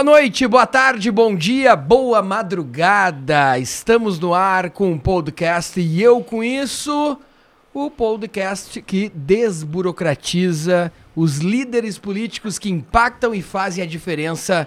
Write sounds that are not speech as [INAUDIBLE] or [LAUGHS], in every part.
Boa noite, boa tarde, bom dia, boa madrugada. Estamos no ar com o podcast e eu com isso, o podcast que desburocratiza os líderes políticos que impactam e fazem a diferença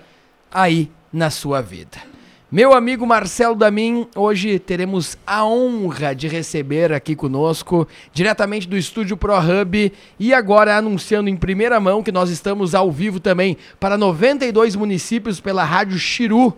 aí na sua vida. Meu amigo Marcelo Damin, hoje teremos a honra de receber aqui conosco, diretamente do estúdio ProHub, e agora anunciando em primeira mão que nós estamos ao vivo também para 92 municípios pela Rádio Chiru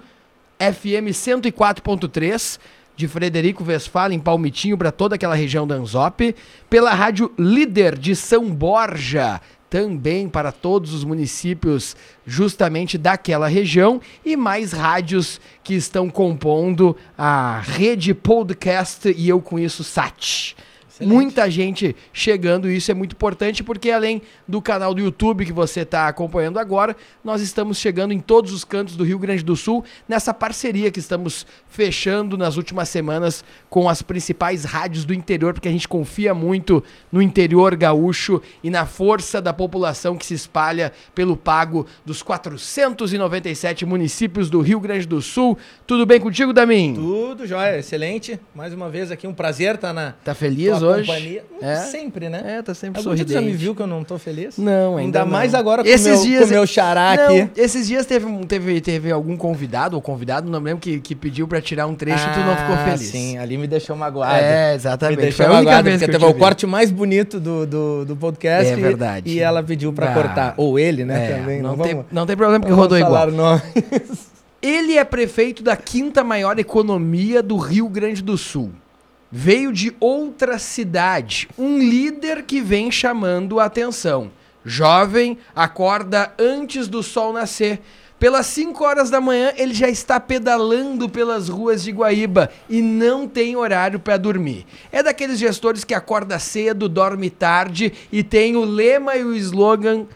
FM 104.3 de Frederico Westphalen, Palmitinho, para toda aquela região da Anzop, pela Rádio Líder de São Borja, também para todos os municípios justamente daquela região e mais rádios que estão compondo a rede podcast e eu com isso SAT. Excelente. Muita gente chegando, isso é muito importante porque além do canal do YouTube que você está acompanhando agora, nós estamos chegando em todos os cantos do Rio Grande do Sul nessa parceria que estamos fechando nas últimas semanas com as principais rádios do interior, porque a gente confia muito no interior gaúcho e na força da população que se espalha pelo pago dos 497 municípios do Rio Grande do Sul. Tudo bem contigo, Damin? Tudo jóia, excelente. Mais uma vez aqui um prazer estar tá na Tá feliz hoje? Companhia. É. Sempre, né? É, tá sempre Algum sorridente. Dia já me viu que eu não tô feliz? Não, ainda, ainda não. mais agora com esses meu, dias, o meu xará não, aqui. Esses dias teve, teve, teve algum convidado ou convidado, não lembro, que, que pediu pra tirar um trecho e tu não ficou ah, feliz. sim, ali me deixou magoado. É, exatamente. Me deixou Foi a magoado, porque teve o corte mais bonito do, do, do podcast. É verdade. E, ela pediu pra ah, cortar. Ou ele, né, é, também. Não, não, tem, não tem problema porque rodou igual. [LAUGHS] Ele é prefeito da quinta maior economia do Rio Grande do Sul veio de outra cidade, um líder que vem chamando a atenção. Jovem, acorda antes do sol nascer. Pelas 5 horas da manhã, ele já está pedalando pelas ruas de Guaíba e não tem horário para dormir. É daqueles gestores que acorda cedo, dorme tarde e tem o lema e o slogan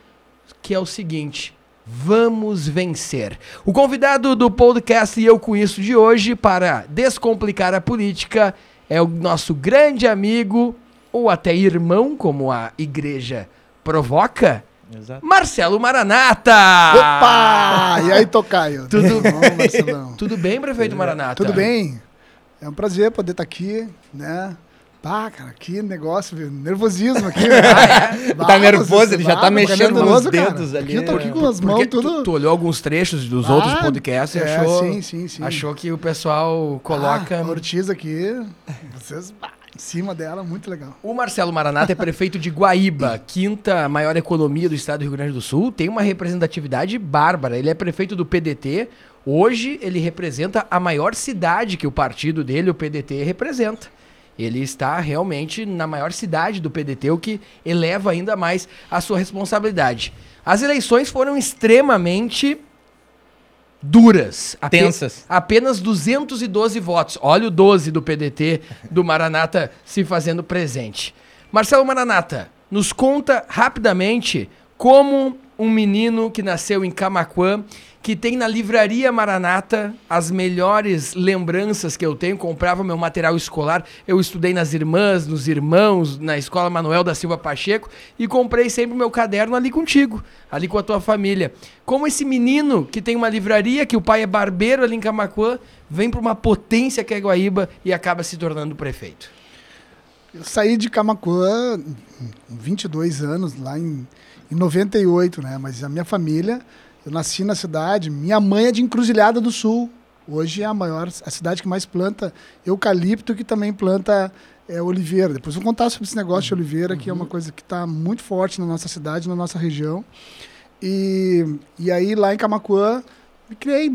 que é o seguinte: Vamos vencer. O convidado do podcast e eu com isso de hoje para descomplicar a política é o nosso grande amigo, ou até irmão, como a igreja provoca, Exato. Marcelo Maranata! Opa! E aí, Tocaio? Tudo bom, Tudo bem, prefeito Maranata? Tudo bem. É um prazer poder estar aqui, né? Pá, cara, que negócio, viu? nervosismo aqui. [LAUGHS] Né? ah, é? tá nervoso, ele já tá mexendo nervoso, nos dedos cara. ali. Eu tô aqui com as mãos tudo. Tu, tu, olhou alguns trechos dos ah, outros podcasts e é, achou, sim, sim, sim. achou que o pessoal coloca. Ah, Ortiz aqui, vocês. Em cima dela, muito legal. O Marcelo Maranata é prefeito de Guaíba, [LAUGHS] quinta maior economia do estado do Rio Grande do Sul. Tem uma representatividade bárbara. Ele é prefeito do PDT. Hoje ele representa a maior cidade que o partido dele, o PDT, representa. Ele está realmente na maior cidade do PDT, o que eleva ainda mais a sua responsabilidade. As eleições foram extremamente duras. Tensas. apenas 212 votos. Olha o 12 do PDT do Maranata se fazendo presente. Marcelo Maranata, nos conta rapidamente como um menino que nasceu em Camaquã que tem na livraria Maranata as melhores lembranças que eu tenho. Comprava meu material escolar. Eu estudei nas irmãs, nos irmãos, na escola Manuel da Silva Pacheco e comprei sempre meu caderno ali contigo, ali com a tua família. Como esse menino que tem uma livraria, que o pai é barbeiro ali em Camacuã, vem para uma potência que é Guaíba e acaba se tornando prefeito. Eu saí de Camacuã 22 anos, lá em, em 98, né? Mas a minha família eu nasci na cidade, minha mãe é de Encruzilhada do Sul. Hoje é a maior, a cidade que mais planta eucalipto, que também planta é, oliveira. Depois vou contar sobre esse negócio uhum. de oliveira, que é uma uhum. coisa que está muito forte na nossa cidade, na nossa região. E, e aí, lá em Camacuã, me criei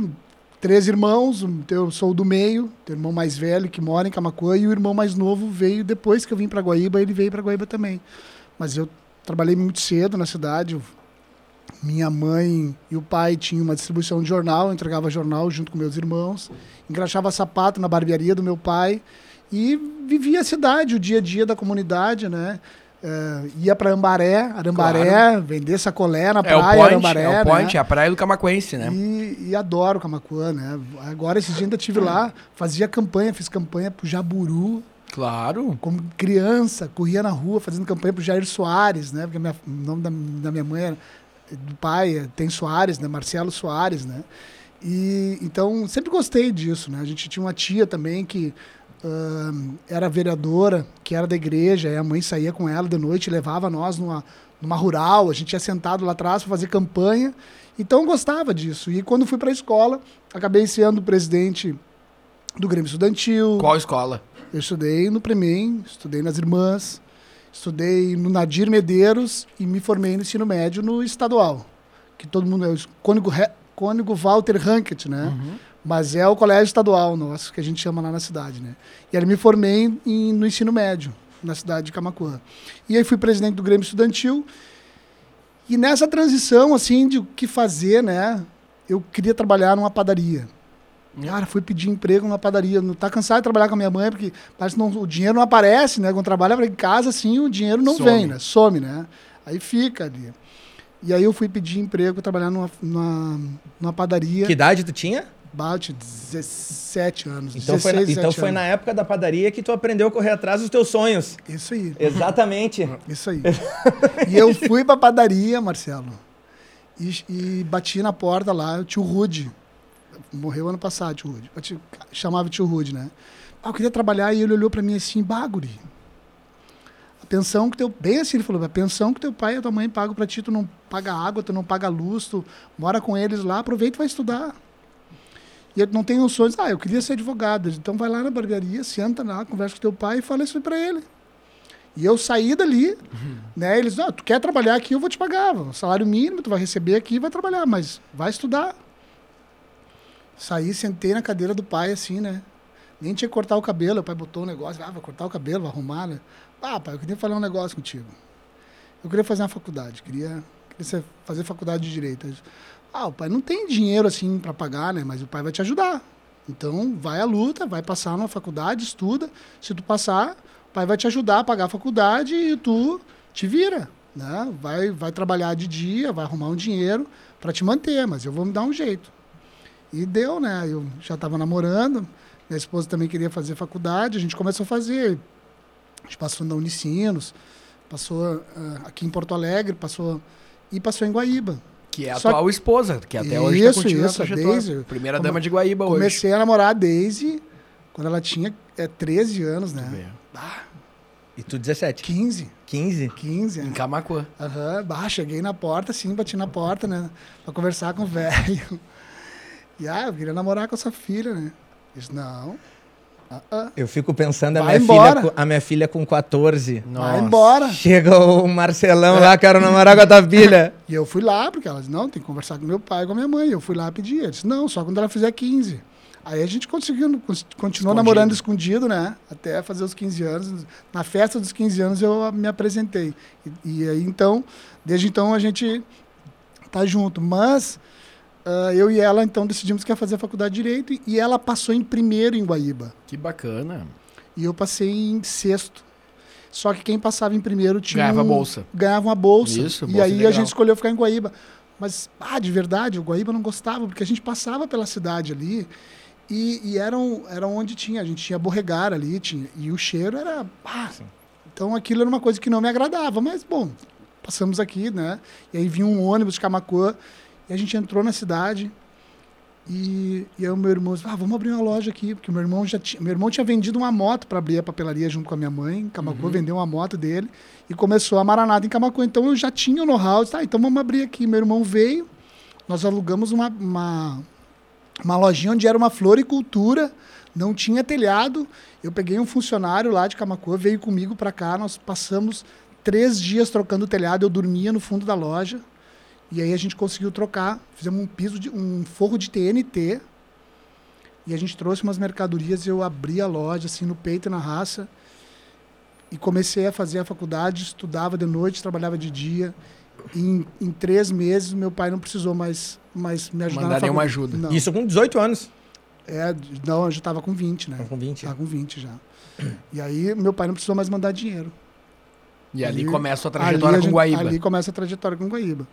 três irmãos, eu sou do meio, o irmão mais velho que mora em Camacuã, e o irmão mais novo veio depois que eu vim para Guaíba, ele veio para Guaíba também. Mas eu trabalhei muito cedo na cidade, minha mãe e o pai tinham uma distribuição de jornal, entregava jornal junto com meus irmãos, engraxava sapato na barbearia do meu pai e vivia a cidade, o dia a dia da comunidade, né? Uh, ia para Ambaré, Arambaré, claro. vender sacolé na é praia, o point, Arambaré. É o point, né? a praia do Camacuense, né? E, e adoro Camacuã, né? Agora, esse dia ainda estive lá, fazia campanha, fiz campanha pro Jaburu. Claro. Como criança, corria na rua fazendo campanha pro Jair Soares, né? Porque minha, o nome da, da minha mãe era do pai, tem Soares, né? Marcelo Soares, né? E então sempre gostei disso, né? A gente tinha uma tia também que uh, era vereadora, que era da igreja, e a mãe saía com ela de noite, levava nós numa, numa rural, a gente ia sentado lá atrás para fazer campanha. Então eu gostava disso. E quando fui para a escola, acabei sendo presidente do Grêmio Estudantil. Qual escola? Eu estudei no Premem, estudei nas Irmãs, estudei no Nadir Medeiros e me formei no ensino médio no estadual. Que todo mundo é o Cônigo, Cônigo Walter Rankett, né? Uhum. Mas é o colégio estadual nosso, que a gente chama lá na cidade, né? E aí me formei em, no ensino médio, na cidade de Camacuã. E aí fui presidente do Grêmio Estudantil. E nessa transição, assim, de o que fazer, né? Eu queria trabalhar numa padaria. Cara, fui pedir emprego numa padaria. Não tá cansado de trabalhar com a minha mãe, porque parece que não, o dinheiro não aparece, né? Quando trabalha em casa, assim, o dinheiro não Some. vem, né? Some, né? Aí fica ali. E aí eu fui pedir emprego, trabalhar numa, numa, numa padaria. Que idade tu tinha? Bate 17 anos. Então, 16, foi, na, então foi na época da padaria que tu aprendeu a correr atrás dos teus sonhos. Isso aí. Exatamente. Isso aí. [LAUGHS] e eu fui pra padaria, Marcelo. E, e bati na porta lá, o tio Rude morreu ano passado, tio Rude. Te, chamava tio Rude, né? Ah, eu queria trabalhar e ele olhou para mim assim, baguri. A pensão que teu. Bem assim, ele falou: a pensão que teu pai e a tua mãe pagam para ti, tu não paga água, tu não paga luz, tu mora com eles lá, aproveita e vai estudar. E ele não tem um sonho, ah, eu queria ser advogado. Então vai lá na barbearia, senta lá, conversa com teu pai e fala isso para ele. E eu saí dali, uhum. né? Eles, ah, tu quer trabalhar aqui, eu vou te pagar. Salário mínimo, tu vai receber aqui e vai trabalhar, mas vai estudar. Saí, sentei na cadeira do pai, assim, né? Nem tinha que cortar o cabelo. O pai botou um negócio, ah, vai cortar o cabelo, vai arrumar, né? Ah, pai, eu queria falar um negócio contigo. Eu queria fazer uma faculdade, queria, queria fazer faculdade de Direito. Ah, o pai não tem dinheiro, assim, para pagar, né? Mas o pai vai te ajudar. Então, vai à luta, vai passar numa faculdade, estuda. Se tu passar, o pai vai te ajudar a pagar a faculdade e tu te vira, né? Vai, vai trabalhar de dia, vai arrumar um dinheiro para te manter, mas eu vou me dar um jeito. E deu, né? Eu já estava namorando, minha esposa também queria fazer faculdade, a gente começou a fazer. A gente passou na Unicinos, passou uh, aqui em Porto Alegre, passou e passou em Guaíba. Que é a Só atual que... esposa, que até hoje está continuando isso, a Daisy, Primeira dama de Guaíba comecei hoje. Comecei a namorar a Daisy quando ela tinha é, 13 anos, né? Ah, e tu 17? 15. 15? 15, Em Camacuã. Aham, uhum. bah, cheguei na porta, assim, bati na porta, né? Pra conversar com o velho. E ah, eu queria namorar com a sua filha, né? Disse, não. Uh -uh. Eu fico pensando, a minha, filha, a minha filha com 14. Nossa. Vai embora. Chega o Marcelão é. lá, quero namorar com a tua [LAUGHS] filha. e eu fui lá, porque ela disse, não, tem que conversar com meu pai e com a minha mãe. Eu fui lá pedir. Ela disse, não, só quando ela fizer 15. Aí a gente conseguiu, continuou escondido. namorando escondido, né? Até fazer os 15 anos. Na festa dos 15 anos eu me apresentei. E, e aí então, desde então a gente tá junto. Mas Uh, eu e ela, então, decidimos que ia fazer a faculdade de Direito e ela passou em primeiro em Guaíba. Que bacana. E eu passei em sexto. Só que quem passava em primeiro tinha. Ganhava um, bolsa. Ganhava uma bolsa. Isso, bolsa E aí legal. a gente escolheu ficar em Guaíba. Mas, ah, de verdade, o Guaíba não gostava, porque a gente passava pela cidade ali e, e era, um, era onde tinha. A gente tinha borregar ali, tinha, e o cheiro era. Ah, então aquilo era uma coisa que não me agradava. Mas, bom, passamos aqui, né? E aí vinha um ônibus de Camacuã e a gente entrou na cidade e, e aí o meu irmão disse, ah, vamos abrir uma loja aqui, porque meu irmão já tinha, meu irmão tinha vendido uma moto para abrir a papelaria junto com a minha mãe, em Camacuã, uhum. vendeu uma moto dele e começou a maranada em Camacuã. Então eu já tinha o know-how, ah, então vamos abrir aqui. Meu irmão veio, nós alugamos uma, uma, uma lojinha onde era uma floricultura, não tinha telhado. Eu peguei um funcionário lá de Camacuã, veio comigo para cá, nós passamos três dias trocando o telhado, eu dormia no fundo da loja, e aí a gente conseguiu trocar, fizemos um piso de um forro de TNT. E a gente trouxe umas mercadorias, eu abri a loja assim no peito e na raça. E comecei a fazer a faculdade, estudava de noite, trabalhava de dia. E em, em três meses, meu pai não precisou mais, mais me ajudar Mandar nenhuma ajuda. Não. Isso com 18 anos? É, não, eu já estava com 20, né? com 20? Estava com 20 já. E aí, meu pai não precisou mais mandar dinheiro. E ali, ali começa a trajetória a com gente, Guaíba. Ali começa a trajetória com Guaíba.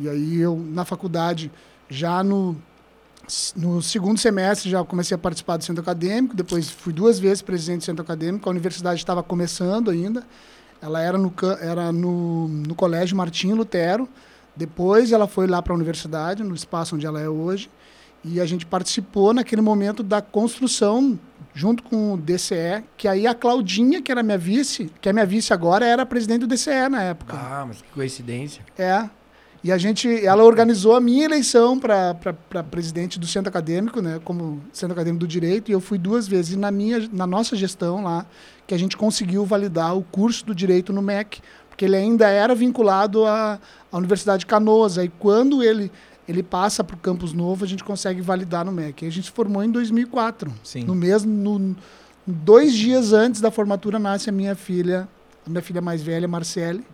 E aí eu, na faculdade, já no, no segundo semestre, já comecei a participar do centro acadêmico, depois fui duas vezes presidente do centro acadêmico, a universidade estava começando ainda, ela era no, era no, no colégio Martinho Lutero, Depois ela foi lá para a universidade, no espaço onde ela é hoje, e a gente participou naquele momento da construção junto com o DCE, que aí a Claudinha, que era minha vice, que é minha vice agora, era presidente do DCE na época. Ah, mas que coincidência. É. E a gente, ela organizou a minha eleição para presidente do centro acadêmico, né, como centro acadêmico do direito, e eu fui duas vezes. E na minha, na nossa gestão lá, que a gente conseguiu validar o curso do direito no MEC, porque ele ainda era vinculado à, à Universidade de Canoas. Aí quando ele ele passa para o campus novo, a gente consegue validar no MEC. a gente se formou em 2004. Sim. No mesmo, no, dois dias antes da formatura nasce a minha filha, a minha filha mais velha, Marcele.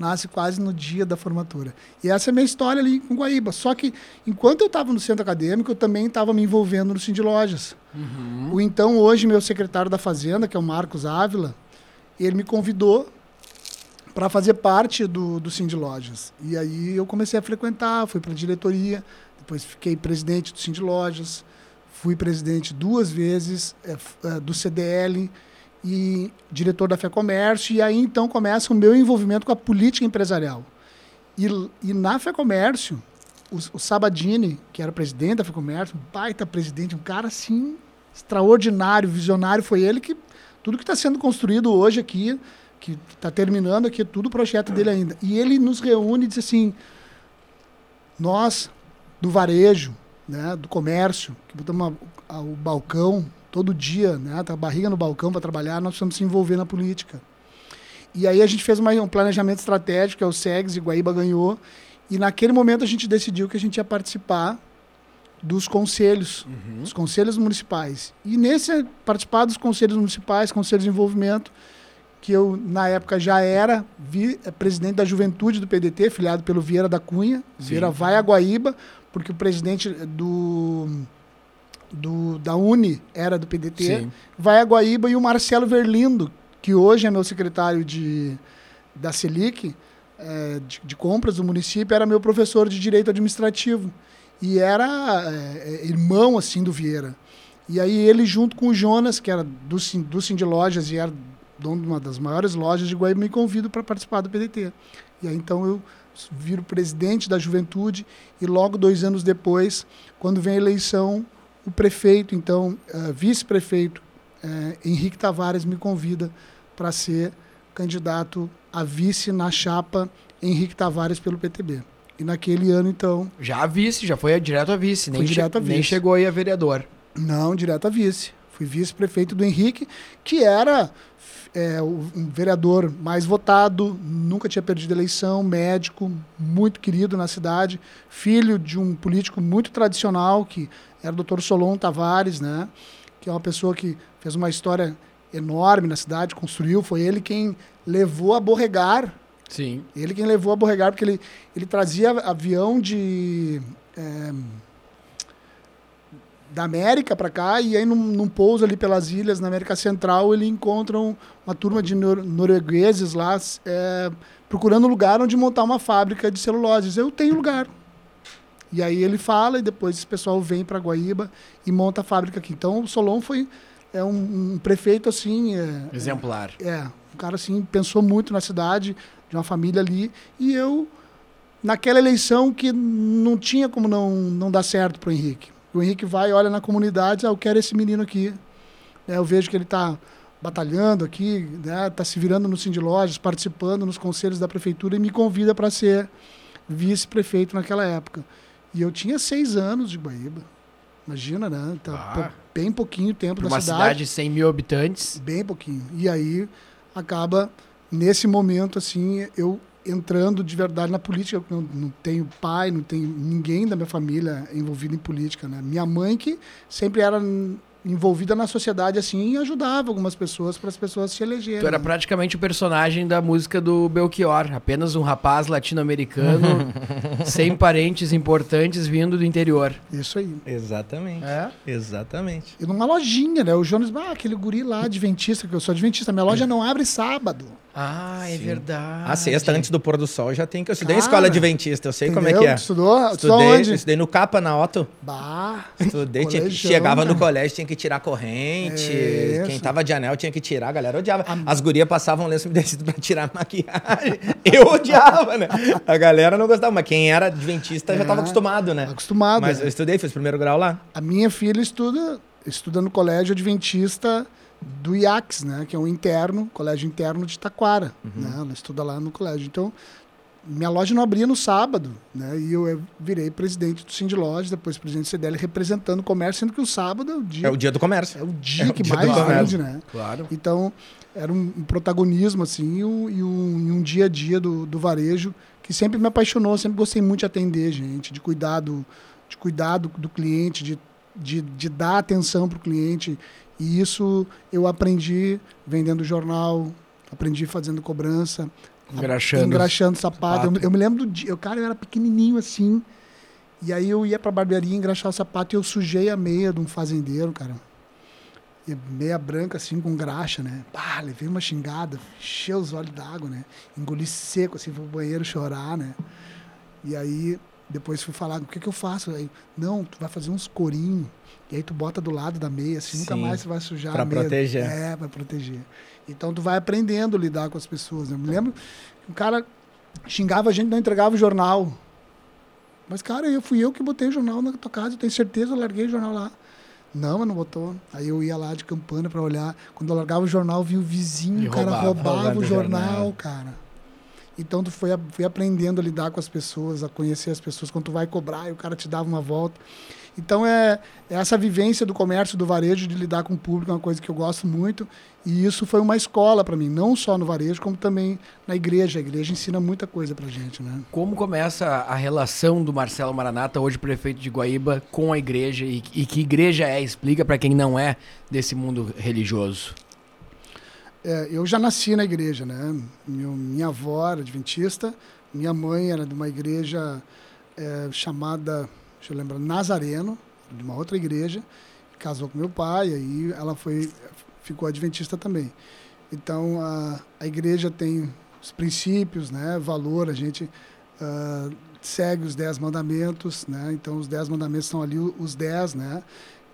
Nasce quase no dia da formatura. E essa é a minha história ali com Guaíba. Só que, enquanto eu estava no centro acadêmico, eu também estava me envolvendo no Cindy Lojas. Uhum. O então, hoje, meu secretário da Fazenda, que é o Marcos Ávila, ele me convidou para fazer parte do, do Cindy Lojas. E aí eu comecei a frequentar, fui para a diretoria, depois fiquei presidente do Cindy Lojas, fui presidente duas vezes é, é, do CDL e diretor da Fé Comércio, e aí então começa o meu envolvimento com a política empresarial. E, e na Fé Comércio, o, o Sabadini, que era presidente da Fé Comércio, um baita presidente, um cara assim extraordinário, visionário, foi ele que tudo que está sendo construído hoje aqui que está terminando aqui tudo o projeto dele ainda. E ele nos reúne e diz assim: nós, do varejo, né, do comércio, que botamos a, o balcão todo dia, né, tá a barriga no balcão para trabalhar, nós precisamos se envolver na política. E aí a gente fez uma, um planejamento estratégico, que é o SEGS, e Guaíba ganhou. E naquele momento a gente decidiu que a gente ia participar dos conselhos, uhum. dos conselhos municipais. E nesse participar dos conselhos municipais, conselhos de envolvimento, que eu, na época, já era vi, eh, presidente da juventude do PDT, filiado pelo Vieira da Cunha. Sim. Vieira vai a Guaíba, porque o presidente do, do, da Uni era do PDT. Sim. Vai a Guaíba e o Marcelo Verlindo, que hoje é meu secretário de, da Selic, é, de, de, compras do município, era meu professor de Direito Administrativo. E era é, irmão, assim, do Vieira. E aí ele, junto com o Jonas, que era do, do Cindy Lojas e era dono de uma das maiores lojas de Guaíba, me convido para participar do PDT. E aí então eu viro presidente da juventude e logo dois anos depois, quando vem a eleição, o prefeito, então uh, vice-prefeito uh, Henrique Tavares me convida para ser candidato a vice na chapa Henrique Tavares pelo PTB. E naquele ano, então. Já a vice, já foi direto a vice, nem, direto a vice. nem chegou aí a vereador. Não, direto a vice. Fui vice-prefeito do Henrique, que era é, um vereador mais votado, nunca tinha perdido eleição, médico, muito querido na cidade, filho de um político muito tradicional, que era o doutor Solon Tavares, né? que é uma pessoa que fez uma história enorme na cidade, construiu, foi ele quem levou a Borregar. Sim. Ele quem levou a Borregar, porque ele, ele trazia avião de. É, da América para cá, e aí num, num, pouso ali pelas ilhas, na América Central, ele encontra uma turma de nor noruegueses lá é, procurando lugar onde montar uma fábrica de celuloses. Eu tenho lugar. E aí ele fala, e depois esse pessoal vem para Guaíba e monta a fábrica aqui. Então o Solon foi é um, um prefeito assim. É, Exemplar. É, é, um cara assim, pensou muito na cidade, de uma família ali, e eu, naquela eleição que não tinha como não, não dar certo para o Henrique o Henrique vai, olha na comunidade, ah, eu quero esse menino aqui. É, eu vejo que ele está batalhando aqui, está né, tá se virando no Cindy Lojas, participando nos conselhos da prefeitura e me convida para ser vice-prefeito naquela época. E eu tinha seis anos de Guaíba. Imagina, né? Tá, ah, bem pouquinho tempo da cidade. Uma cidade de 100 mil habitantes. Bem pouquinho. E aí acaba, nesse momento, assim, eu entrando de verdade na política. Eu não, não, tenho pai, não tenho ninguém da minha família envolvido em política. Né? Minha mãe, que sempre era envolvida na sociedade assim e ajudava algumas pessoas para as pessoas se elegerem. Tu era praticamente o personagem da música do Belchior, apenas um rapaz latino-americano [LAUGHS] sem parentes importantes vindo do interior. Isso aí. Exatamente. É? Exatamente. E numa lojinha, né? O Jonas, ah, aquele guri lá, adventista, que eu sou adventista, minha loja não abre sábado. Ah, é Sim. verdade. A sexta, antes do pôr do sol, já tem que. Eu estudei Cara, em escola adventista, eu sei entendeu? como é que é. Estudou? Estudei, onde? estudei no Capa, na Otto. Bah. Estudei, tinha que, chegava no colégio, tinha que tirar corrente. É quem tava de anel tinha que tirar, a galera odiava. A... As gurias passavam lenço umedecido pra tirar maquiagem. [LAUGHS] Eu odiava, né? A galera não gostava, mas quem era adventista é, já tava acostumado, né? Acostumado. Mas é. eu estudei, fiz primeiro grau lá. A minha filha estuda, estuda no colégio adventista do IACS, né? Que é um interno, colégio interno de Taquara, uhum. né? Ela estuda lá no colégio. Então, minha loja não abria no sábado, né? E eu virei presidente do Cindy Loja, depois presidente do CDL, representando o comércio, sendo que o sábado é o dia... É o dia do comércio. É o dia é que dia mais vende, né? Claro. Então, era um, um protagonismo, assim, e um, e um, e um, dia a dia do, do varejo que sempre me apaixonou, sempre gostei muito de atender gente, de cuidar do, de cuidar do, do cliente, de, de, de dar atenção para o cliente e isso eu aprendi vendendo jornal, aprendi fazendo cobrança, engraxando, engraxando sapato. sapato. Eu, eu, me lembro do dia, eu, cara, eu era pequenininho assim. E aí eu ia pra barbearia engraxar o sapato e eu sujei a meia de um fazendeiro, cara. E meia branca assim com graxa, né? Pá, levei uma xingada, encheu os olhos d'água, né? Engoli seco assim, fui pro banheiro chorar, né? E aí depois fui falar, o que que eu faço? Aí, não, tu vai fazer uns corinhos e aí tu bota do lado da meia, assim, Sim, nunca mais você vai sujar pra a meia. proteger. É, pra proteger. Então tu vai aprendendo a lidar com as pessoas. Né? Eu me lembro que um cara xingava a gente, não entregava o jornal. Mas, cara, eu fui eu que botei o jornal na tua casa, eu tenho certeza, eu larguei o jornal lá. Não, mas não botou. Aí eu ia lá de campana para olhar. Quando eu largava o jornal, vi o vizinho, o cara roubava, roubava o jornal, jornal, cara. Então tu foi, foi aprendendo a lidar com as pessoas, a conhecer as pessoas. Quando tu vai cobrar e o cara te dava uma volta. Então, é, é, essa vivência do comércio, do varejo, de lidar com o público, é uma coisa que eu gosto muito. E isso foi uma escola para mim, não só no varejo, como também na igreja. A igreja ensina muita coisa para gente. Né? Como começa a relação do Marcelo Maranata, hoje prefeito de Guaíba, com a igreja? E, e que igreja é? Explica para quem não é desse mundo religioso. É, eu já nasci na igreja, né? Meu, minha avó era adventista, minha mãe era de uma igreja é, chamada deixa eu lembrar, Nazareno, de uma outra igreja, casou com meu pai, aí ela foi, ficou adventista também. Então, a, a igreja tem os princípios, né, valor, a gente uh, segue os dez mandamentos, né, então os dez mandamentos são ali os dez, né,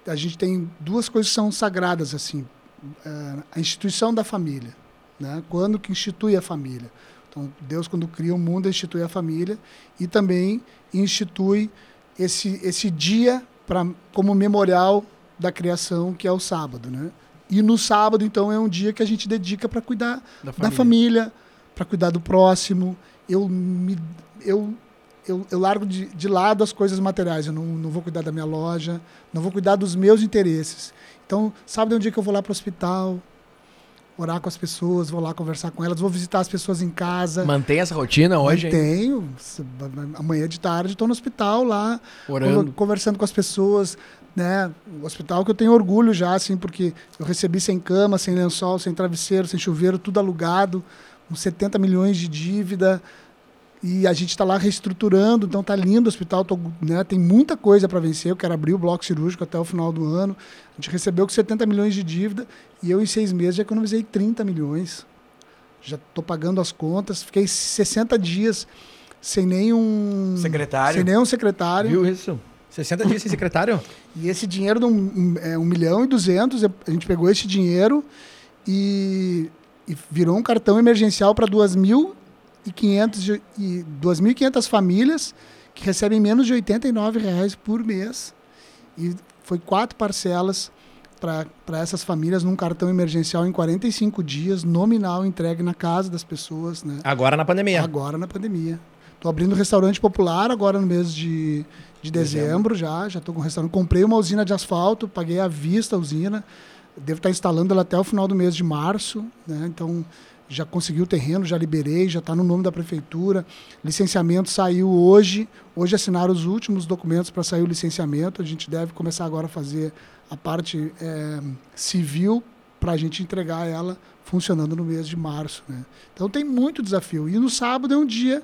a gente tem duas coisas que são sagradas, assim, uh, a instituição da família, né, quando que institui a família. Então, Deus, quando cria o mundo, institui a família e também institui esse, esse dia pra, como memorial da criação, que é o sábado. Né? E no sábado, então, é um dia que a gente dedica para cuidar da família, família para cuidar do próximo. Eu, me, eu, eu, eu largo de, de lado as coisas materiais. Eu não, não vou cuidar da minha loja, não vou cuidar dos meus interesses. Então, sábado é um dia que eu vou lá para o hospital, orar com as pessoas, vou lá conversar com elas, vou visitar as pessoas em casa. Mantém essa rotina hoje? Mantenho. Amanhã de tarde estou no hospital lá, Orando. conversando com as pessoas. Né? O hospital que eu tenho orgulho já, assim, porque eu recebi sem cama, sem lençol, sem travesseiro, sem chuveiro, tudo alugado, com 70 milhões de dívida. E a gente está lá reestruturando, então tá lindo o hospital, tô, né, tem muita coisa para vencer. Eu quero abrir o bloco cirúrgico até o final do ano. A gente recebeu com 70 milhões de dívida e eu, em seis meses, já economizei 30 milhões. Já estou pagando as contas. Fiquei 60 dias sem nenhum. Secretário. Sem nenhum secretário. Viu isso? 60 dias sem secretário? E esse dinheiro, de um, é, 1 milhão e 200, a gente pegou esse dinheiro e, e virou um cartão emergencial para 2.500 e 2.500 famílias que recebem menos de 89 reais por mês. E foi quatro parcelas para essas famílias num cartão emergencial em 45 dias, nominal, entregue na casa das pessoas. Né? Agora na pandemia. Agora na pandemia. Estou abrindo um restaurante popular agora no mês de, de dezembro, dezembro já. Já estou com um restaurante. Comprei uma usina de asfalto, paguei à vista a usina. Devo estar instalando ela até o final do mês de março. Né? Então, já consegui o terreno, já liberei, já está no nome da prefeitura. Licenciamento saiu hoje. Hoje assinaram os últimos documentos para sair o licenciamento. A gente deve começar agora a fazer a parte é, civil para a gente entregar ela funcionando no mês de março. Né? Então tem muito desafio. E no sábado é um dia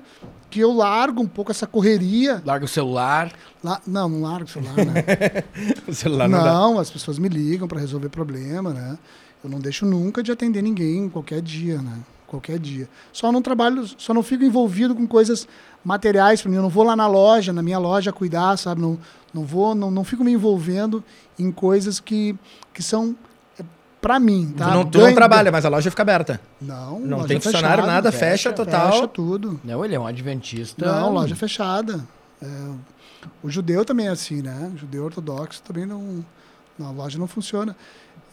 que eu largo um pouco essa correria. Larga o celular? La... Não, não largo o celular, né? [LAUGHS] o celular não, não as pessoas me ligam para resolver problema, né? Eu não deixo nunca de atender ninguém qualquer dia, né? qualquer dia. Só não trabalho, só não fico envolvido com coisas materiais para mim. Eu não vou lá na loja, na minha loja cuidar, sabe? Não, não vou, não, não fico me envolvendo em coisas que, que são para mim, tá? Tu não, tu não trabalha, mas a loja fica aberta. Não, Não loja tem funcionário, fechada, nada, fecha, total. Fecha tudo. Não, ele é um adventista. Não, loja fechada. É, o judeu também é assim, né? O judeu ortodoxo também não. não, a loja não funciona.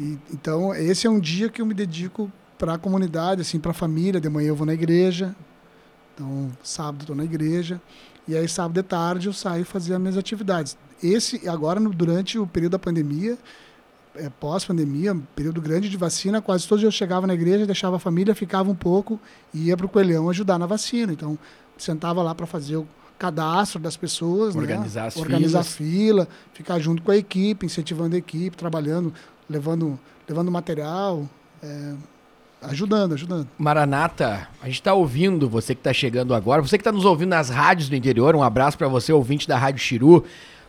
E, então, esse é um dia que eu me dedico para a comunidade, assim, para a família. De manhã eu vou na igreja. Então, sábado estou na igreja. E aí, sábado de tarde, eu saio fazer as minhas atividades. Esse, agora, no- durante o período da pandemia, é, pós-pandemia, período grande de vacina, quase todos eu chegava na igreja, deixava a família, ficava um pouco e ia para o Coelhão ajudar na vacina. Então, sentava lá para fazer o cadastro das pessoas, né? Organizar as organizar filas. fila, ficar junto com a equipe, incentivando a equipe, trabalhando, levando, levando material, é, ajudando, ajudando. Maranata, a gente tá ouvindo, você que tá chegando agora, você que tá nos ouvindo nas rádios do interior, um abraço para você, ouvinte da Rádio Chiru.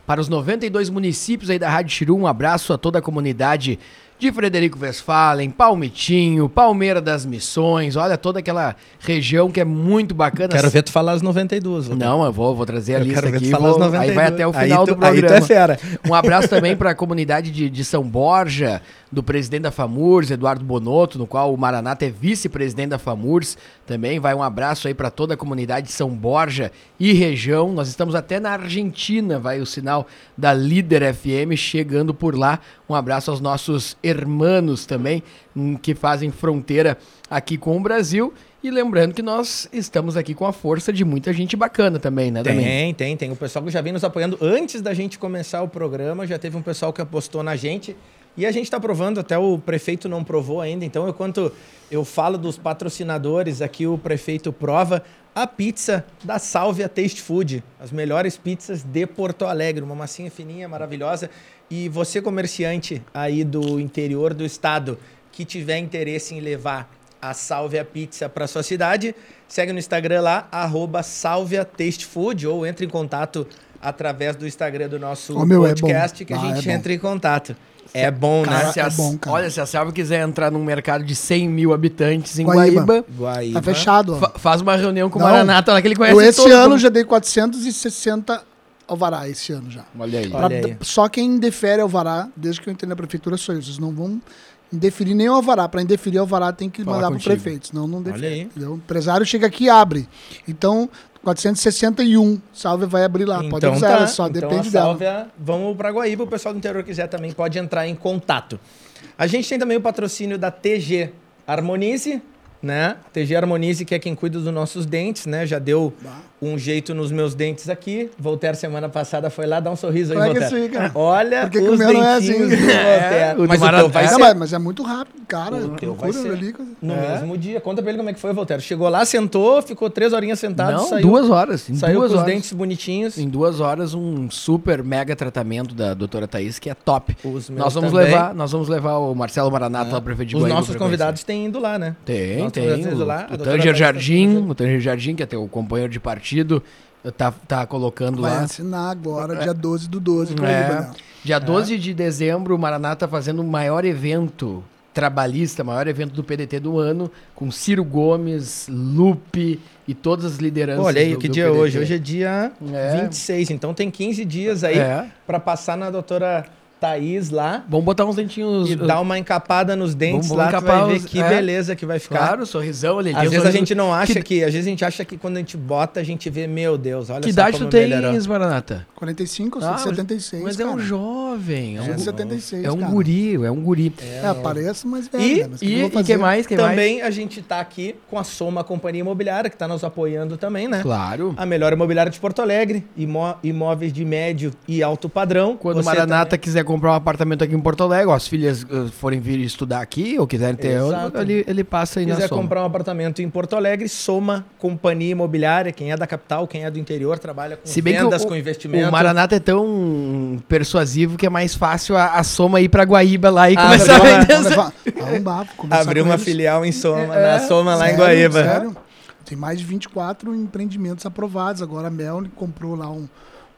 Para os 92 municípios aí da Rádio Chiru, um abraço a toda a comunidade de Frederico Westphalen, Palmitinho, Palmeira das Missões, olha toda aquela região que é muito bacana. Quero ver tu falar as 92. Valdir. Não, eu vou, vou trazer a Eu lista quero ver aqui. tu falar vou- as 92. aí vai até o final tu- do aí tu é programa. fera. Um abraço [LAUGHS] também para a comunidade de, de São Borja, do presidente da FAMURS, Eduardo Bonotto, no qual o Maranata é vice-presidente da FAMURS. Também vai um abraço aí para toda a comunidade de São Borja e região. Nós estamos até na Argentina, vai o sinal da Líder FM chegando por lá. Um abraço aos nossos hermanos também, hum, que fazem fronteira aqui com o Brasil. E lembrando que nós estamos aqui com a força de muita gente bacana também, né? Tem, tem, tem. O pessoal que já vem nos apoiando antes da gente começar o programa, já teve um pessoal que apostou na gente. E a gente está provando, até o prefeito não provou ainda. Então, enquanto eu falo dos patrocinadores, aqui o prefeito prova a pizza da Sálvia Taste Food. As melhores pizzas de Porto Alegre. Uma massinha fininha, maravilhosa. E você, comerciante aí do interior do estado, que tiver interesse em levar a Sálvia Pizza para sua cidade, segue no Instagram lá, arroba Sálvia Taste Food, ou entre em contato através do Instagram do nosso Ô, meu, é podcast bom. que a Ah, gente é bom. entra em contato. É bom, Cara, né? se a, é bom, cara. Olha, se a Selva quiser entrar num mercado de 100 mil habitantes em Guaíba. Guaíba, Guaíba. Tá fechado, ó. fa- faz uma reunião com o. Maranata lá que ele conhece Eu esse ano já dei 460 alvará, esse ano já. Olha aí. Olha Pra- aí. só quem indefere alvará, desde que eu entrei na prefeitura, sou eu. Vocês não vão indeferir nem o alvará. Para indeferir alvará tem que Falar mandar para o prefeito, senão não Olha defere. O empresário chega aqui e abre. Então, 461, Salve vai abrir lá. Pode Então avisar, tá. ela só então depende a dela. Sálvia, vamos para Guaíba, o pessoal do interior quiser também pode entrar em contato. A gente tem também o patrocínio da TG Harmonize, né? TG Harmonize, que é quem cuida dos nossos dentes, né? Já deu um jeito nos meus dentes aqui. Voltaire semana passada foi lá, dá um sorriso aí, Como é que é Voltaire. isso aí, cara? Olha Por que que os o meu não é assim? dentinhos É, o do Mas o teu vai Não, ser mas, mas é muito rápido, cara. O teu vai ser. ali, coisa- no É. mesmo dia. Conta pra ele como é que foi, Voltaire. Chegou lá, sentou, ficou três horinhas sentado, Não, saiu, duas horas. Em saiu duas com os horas. dentes bonitinhos. Em duas horas, um super mega tratamento da doutora Thaís, que é top. Os meus Nós vamos também. levar, nós vamos levar o Marcelo Maranata É. lá pro prefeito de Os nossos pra convidados têm ido lá, né? Tem, tem. O, Tanger tá Jardim, o Tanger Jardim, que é teu companheiro de partido, tá, tá colocando Vai lá. assinar agora, dia 12 do 12. com É. Dia 12 de dezembro, o Maraná tá fazendo o maior evento trabalhista, maior evento do PDT do ano, com Ciro Gomes, Lupe e todas as lideranças. Olha aí, do- que do dia é PDT. hoje? Hoje é dia É. 26, então tem 15 dias aí É. pra passar na doutora Thaís lá Vamos botar uns dentinhos. e dar uma encapada nos dentes Vamos- lá, vamos vai ver os- que é. beleza que vai ficar. Claro, sorrisão ali. Às vezes a sorriso- gente não acha Que- que... às vezes a gente acha que quando a gente bota, a gente vê, meu Deus, olha Que só idade como tu tens, Maranata? 45, eu Ah, sou de 76. Mas é um cara. jovem. É um, Sou de gu- 76, é um cara. guri, é um guri. É, pareço mais velho, E- né? Mas o que E que mais? Que mais? Também a gente tá aqui com a Soma Companhia Imobiliária, que tá nos apoiando também, né? Claro. A melhor imobiliária de Porto Alegre, imó- imóveis de médio e alto padrão. Quando o Você Maranata também- quiser comprar um apartamento aqui em Porto Alegre, ó, as filhas uh, forem vir estudar aqui ou quiserem ter Exato. outro, ele, ele passa aí na quiser soma. comprar um apartamento em Porto Alegre, Soma Companhia Imobiliária. Quem é da capital, quem é do interior, trabalha com Se bem vendas, que o, com investimento. O Maranata é tão persuasivo que é mais fácil a, a soma ir pra Guaíba lá e Ah, começar a vender. [LAUGHS] Abriu uma eles. filial em Soma, É, na Soma lá em Sério, Guaíba. Sério? Tem mais de 24 empreendimentos aprovados. Agora a Melni comprou lá um,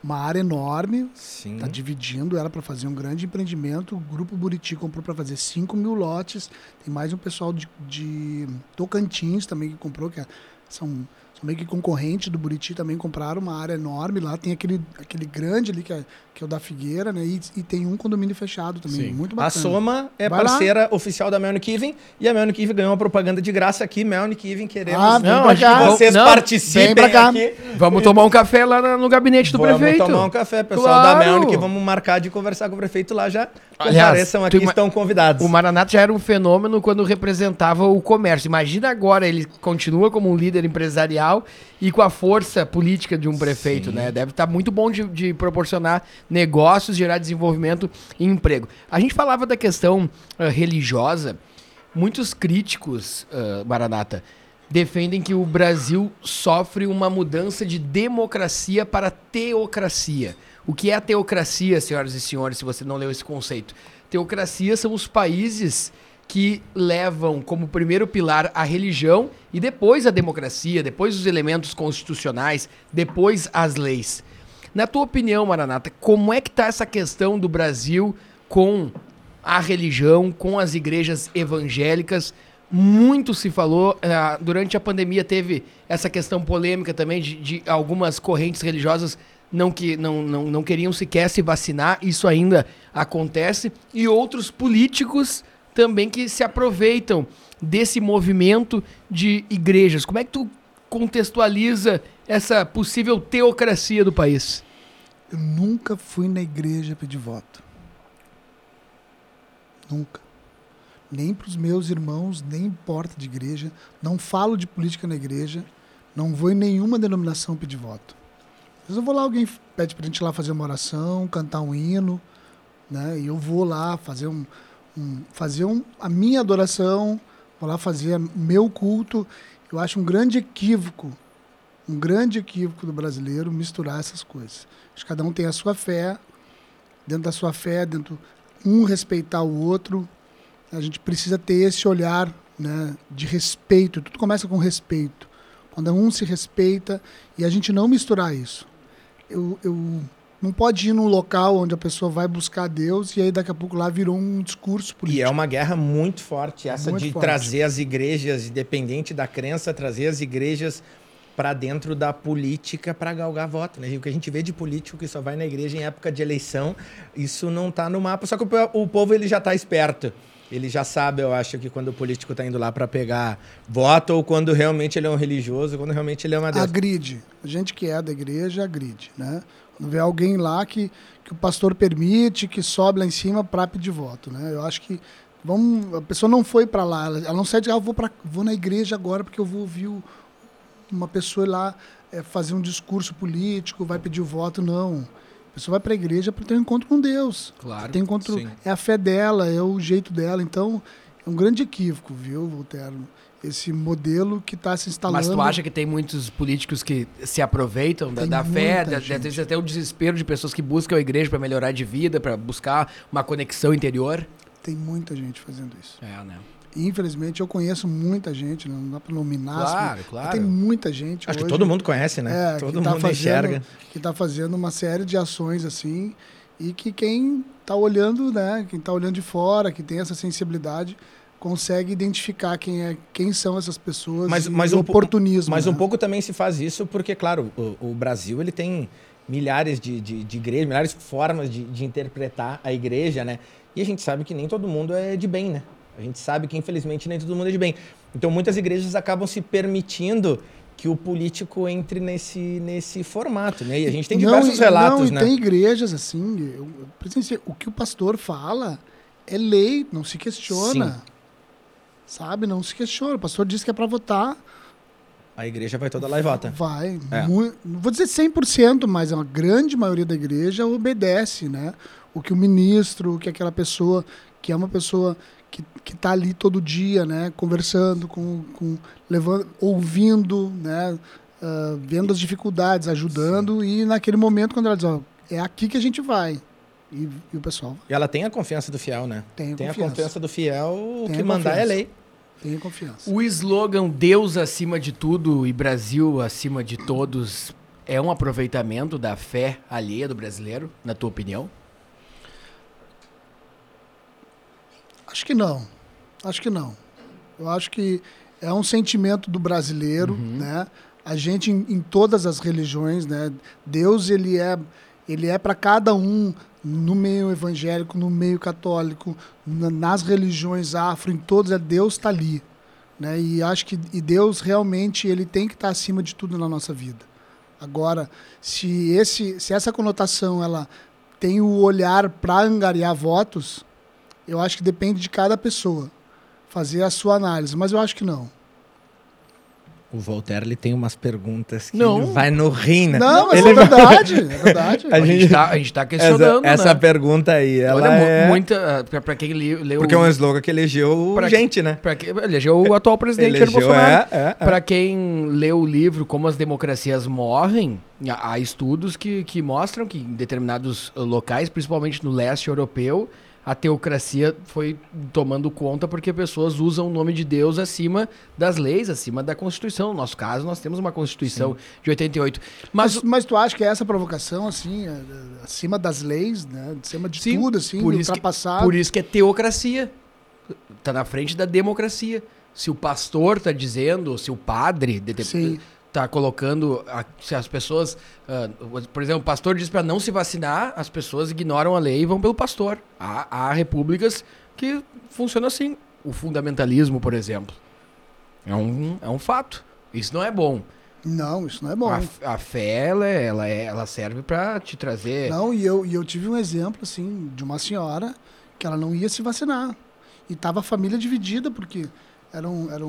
uma área enorme, Sim. está dividindo ela para fazer um grande empreendimento. O Grupo Buriti comprou para fazer 5 mil lotes. Tem mais um pessoal de, de Tocantins também que comprou, que é- são, são meio que concorrentes do Buriti, também compraram uma área enorme lá. Tem aquele, aquele grande ali, que é, que é o da Figueira, né? E, e tem um condomínio fechado também, Sim. muito A bacana. Soma é Vai lá. parceira oficial da Melnick Even e a Melnick Even ganhou uma propaganda de graça aqui. Melnick Even, queremos Ah, Não, pra acho que cá. vocês não, participem pra cá. aqui. Vamos tomar um café lá no gabinete do vamos prefeito. tomar um café, pessoal Claro. da Melnick, vamos marcar de conversar com o prefeito lá já. Aliás, Compareçam aqui, tu ima- estão convidados. O Maranato já era um fenômeno quando representava o comércio. Imagina agora, ele continua como um líder empresarial e com a força política de um prefeito, né? Deve estar muito bom de, de proporcionar negócios, gerar desenvolvimento e emprego. A gente falava da questão ah, religiosa. Muitos críticos, ah, Maranata, defendem que o Brasil sofre uma mudança de democracia para teocracia. O que é a teocracia, senhoras e senhores, se você não leu esse conceito? Teocracia são os países que levam como primeiro pilar a religião e depois a democracia, depois os elementos constitucionais, depois as leis. Na tua opinião, Maranata, como é que está essa questão do Brasil com a religião, com as igrejas evangélicas? Muito se falou, ah, durante a pandemia teve essa questão polêmica também de, de algumas correntes religiosas não, que, não, não, não queriam sequer se vacinar, isso ainda acontece, e outros políticos também que se aproveitam desse movimento de igrejas. Como é que tu contextualiza essa possível teocracia do país? Eu nunca fui na igreja pedir voto. Nunca. Nem para os meus irmãos, nem em porta de igreja. Não falo de política na igreja. Não vou em nenhuma denominação pedir voto. Às eu vou lá, alguém pede para a gente ir lá fazer uma oração, cantar um hino, né? E eu vou lá fazer um, um- fazer um, a minha adoração, vou lá fazer meu culto. Eu acho um grande equívoco, um grande equívoco do brasileiro misturar essas coisas. Acho que cada um tem a sua fé, dentro da sua fé, dentro um respeitar o outro. A gente precisa ter esse olhar, né, de respeito. Tudo começa com respeito. Quando um se respeita e a gente não misturar isso. Eu, eu não pode ir num local onde a pessoa vai buscar Deus e aí daqui a pouco lá virou um discurso político. E é uma guerra muito forte, essa Muito de forte. trazer as igrejas, independente da crença, trazer as igrejas para dentro da política para galgar voto. Né? O que a gente vê de político que só vai na igreja em época de eleição, isso não tá no mapa. Só que o, po- o povo ele já tá esperto. Ele já sabe, eu acho, que quando o político tá indo lá para pegar voto ou quando realmente ele é um religioso, quando realmente ele é uma Deus. agride. A gente que é da igreja agride, né? Quando vê alguém lá que, que o pastor permite, que sobe lá em cima para pedir voto, né? Eu acho que vamos, a pessoa não foi para lá, ela não sai de ah, eu vou, pra, vou na igreja agora porque eu vou ouvir uma pessoa lá é, fazer um discurso político, vai pedir o voto, não. A pessoa vai para a igreja para ter um encontro com Deus. Claro. Tem encontro, sim. é a fé dela, é o jeito dela. Então, é um grande equívoco, viu, Voltaire? Esse modelo que está se instalando. Mas tu acha que tem muitos políticos que se aproveitam da, Tem da fé, da, às gente. vezes até o desespero de pessoas que buscam a igreja para melhorar de vida, para buscar uma conexão interior? Tem muita gente fazendo isso. É, né? Infelizmente, eu conheço muita gente, não dá para nominar. Claro, assim, claro. Tem muita gente. Acho que hoje, todo mundo conhece, né? é, todo que tá mundo fazendo, enxerga. Que está fazendo uma série de ações assim. E que quem está olhando, né? Quem está olhando de fora, que tem essa sensibilidade, consegue identificar quem, é, quem são essas pessoas. Mas- mas o um po- oportunismo. Mas né? um pouco também se faz isso porque, claro, o, o Brasil ele tem milhares de, de, de igrejas, milhares de formas de, de interpretar a igreja, né? E a gente sabe que nem todo mundo é de bem, né? A gente sabe que, infelizmente, nem todo mundo é de bem. Então, muitas igrejas acabam se permitindo que o político entre nesse, nesse formato, né? E a gente tem Não, diversos e- relatos, não, e né? tem igrejas assim, eu, eu o que o pastor fala é lei, não se questiona. Sim. Sabe? Não se questiona. O pastor diz que é para votar, A igreja vai toda lá e vota. vai. É. Mui- não vou dizer 100%, mas a grande maioria da igreja obedece, né? O que o ministro, o que aquela pessoa, que é uma pessoa que, que tá ali todo dia, né? Conversando, com, com levando, ouvindo, né? ah, vendo as dificuldades, ajudando, e naquele momento, quando ela diz, ó, é aqui que a gente vai. E, e o pessoal E ela tem a confiança do fiel, né? tem, Tem a confiança. confiança do fiel, o Tem que a mandar é confiança. lei. Tem confiança. O slogan Deus acima de tudo e Brasil acima de todos é um aproveitamento da fé alheia do brasileiro, na tua opinião? Acho que não. Acho que não. Eu acho que é um sentimento do brasileiro, uhum. né? A gente em, em, todas as religiões, né? Deus ele é ele é para cada um no meio evangélico, no meio católico, na, nas religiões afro, em todas, é Deus está ali, né? E acho que e Deus realmente ele tem que estar tá acima de tudo na nossa vida. Agora, se esse se essa conotação ela tem o olhar para angariar votos, eu acho que depende de cada pessoa fazer a sua análise, mas eu acho que não. O Voltaire ele tem umas perguntas que não. vai no rim, né? Não, mas ele é verdade, é [LAUGHS] verdade. a, gente está a gente tá [LAUGHS] questionando, Essa, né? essa pergunta aí, ela Olha, é... muita... Pra, quem leu... Porque é um slogan que elegeu pra gente, né? Pra que, elegeu o atual presidente elegeu, Bolsonaro. É, é, é. Pra quem leu o livro Como as Democracias Morrem, há estudos que, que mostram que em determinados locais, principalmente no leste europeu, a teocracia foi tomando conta porque pessoas usam o nome de Deus acima das leis, acima da Constituição. No nosso caso, nós temos uma Constituição Sim. de 88. Mas, mas, mas, tu acha que é essa provocação, assim, é, é, acima das leis, né? acima de Sim, tudo, assim, por ultrapassado? Que, por isso que é teocracia. Está na frente da democracia. Se o pastor está dizendo, se o padre... De, tá colocando a, se as pessoas, uh, por exemplo, o pastor diz para não se vacinar, as pessoas ignoram a lei e vão pelo pastor. Há, há repúblicas que funcionam assim. O fundamentalismo, por exemplo, é um, é um fato. Isso não é bom. Não, isso não é bom. A, a fé, ela, é, ela, é, ela serve para te trazer. Não, e eu, e eu tive um exemplo, assim, de uma senhora que ela não ia se vacinar. E tava a família dividida, porque era um, era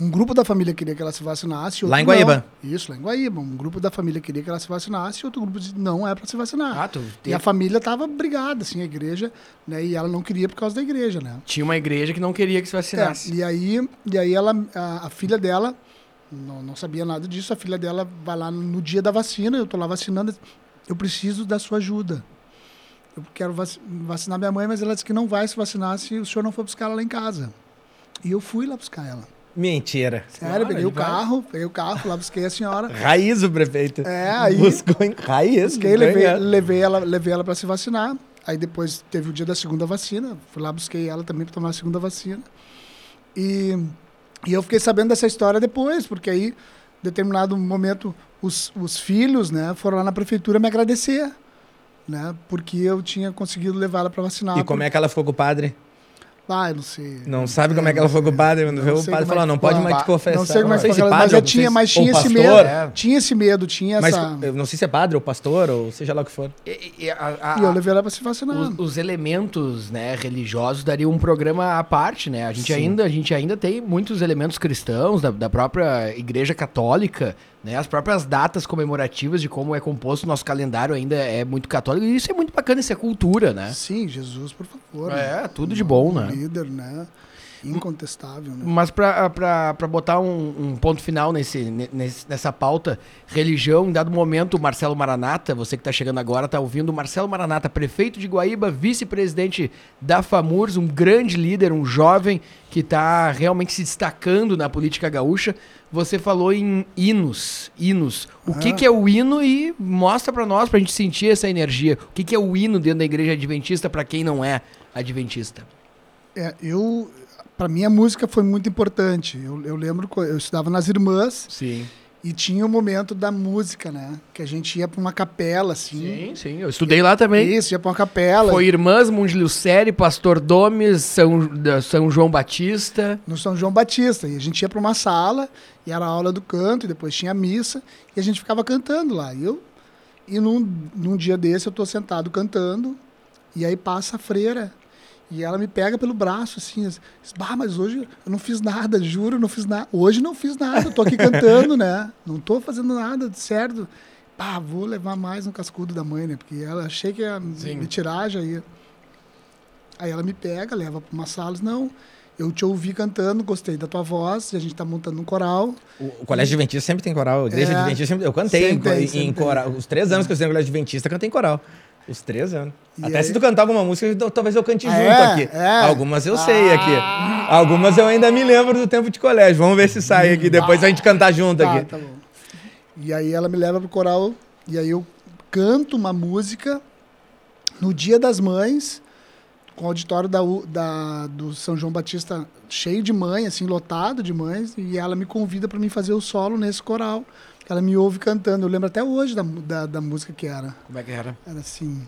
um grupo da família queria que ela se vacinasse. Lá em Guaíba? Não. Isso, lá em Guaíba. Um grupo da família queria que ela se vacinasse e outro grupo disse não é para se vacinar. Ah, tu E a família tava brigada, assim, a igreja, né? E ela não queria por causa da igreja, né? Tinha uma igreja que não queria que se vacinasse. É, e aí, e aí ela, a, a filha dela, não, não sabia nada disso, a filha dela vai lá no dia da vacina, eu tô lá vacinando, eu preciso da sua ajuda. Eu quero vacinar minha mãe, mas ela disse que não vai se vacinar se o senhor não for buscar ela lá em casa. E eu fui lá buscar ela. Mentira. Sério, peguei o carro, peguei o carro, lá busquei a senhora. Raiz o prefeito. É, aí. Buscou em raiz. Busquei, levei, levei ela, levei ela para se vacinar. Aí depois teve o dia da segunda vacina. Fui lá, busquei ela também para tomar a segunda vacina. E, e eu fiquei sabendo dessa história depois, porque aí, em determinado momento, os, os filhos né, foram lá na prefeitura me agradecer. Né, porque eu tinha conseguido levar ela para vacinar. E como é que ela ficou com o padre? Ah, eu não sei. Não sabe é, como é que ela foi com o padre? Quando o padre falou, é não pode mais te confessar. Não sei como é que foi, mas eu tinha, mas tinha esse medo. É. Tinha esse medo, tinha mas, essa... Eu não sei se é padre ou pastor, ou seja lá o que for. E, e, a, a, e eu levei ela pra se vacinar. Os, os, elementos né, religiosos dariam um programa à parte, né? A gente, ainda, a gente ainda tem muitos elementos cristãos da, da própria igreja católica, né? As próprias datas comemorativas de como é composto o nosso calendário ainda é muito católico. E isso é muito bacana, isso é cultura, né? Sim, Jesus, por favor. É, né? tudo de bom, né? Líder, né? Incontestável, né? Mas para botar um, um, ponto final nesse, nesse, nessa pauta, religião, em dado momento, o Marcelo Maranata, você que está chegando agora, está ouvindo Marcelo Maranata, prefeito de Guaíba, vice-presidente da FAMURS, um grande líder, um jovem que está realmente se destacando na política gaúcha. Você falou em hinos, hinos. O ah. que, que é o hino e mostra para nós, para a gente sentir essa energia. O que, que é o hino dentro da igreja adventista para quem não é adventista? É, eu, para mim a música foi muito importante. Eu, eu lembro que eu estudava nas Irmãs. Sim. E tinha o momento da música, né? Que a gente ia para uma capela, assim. Sim, sim. Eu estudei lá também. Isso, ia para uma capela. Foi Irmãs Mundilhucere, Pastor Domes, São, São João Batista. No São João Batista. E a gente ia para uma sala, e era a aula do canto, e depois tinha a missa, e a gente ficava cantando lá. E eu, e num, num dia desse eu tô sentado cantando, e aí passa a freira e ela me pega pelo braço, assim, diz, bah, mas hoje eu não fiz nada, juro, não fiz nada. Hoje não fiz nada, tô aqui cantando, né? Não tô fazendo nada, certo? Pá, vou levar mais um cascudo da mãe, né? Porque ela achei que ia Sim. me tirar, já ia. Aí ela me pega, leva para uma sala, não, eu te ouvi cantando, gostei da tua voz, a gente tá montando um coral. O, o Colégio Adventista sempre tem coral, a Igreja é, Adventista sempre... Eu cantei sempre em, tem, em coral, os três anos que eu estudei no Colégio Adventista, cantei em coral. Os três anos. E Até aí... se tu cantar alguma música, talvez eu cante junto é, aqui. É. Algumas eu sei ah. aqui. Algumas eu ainda me lembro do tempo de colégio. Vamos ver se sai aqui, depois a gente cantar junto tá, aqui. Tá bom. E aí ela me leva pro coral e aí eu canto uma música no Dia das Mães, com o auditório da, da, do São João Batista cheio de mães, assim, lotado de mães, e ela me convida para mim fazer o solo nesse coral. Ela me ouve cantando. Eu lembro até hoje da, da, da música que era. Como é que era? Era assim.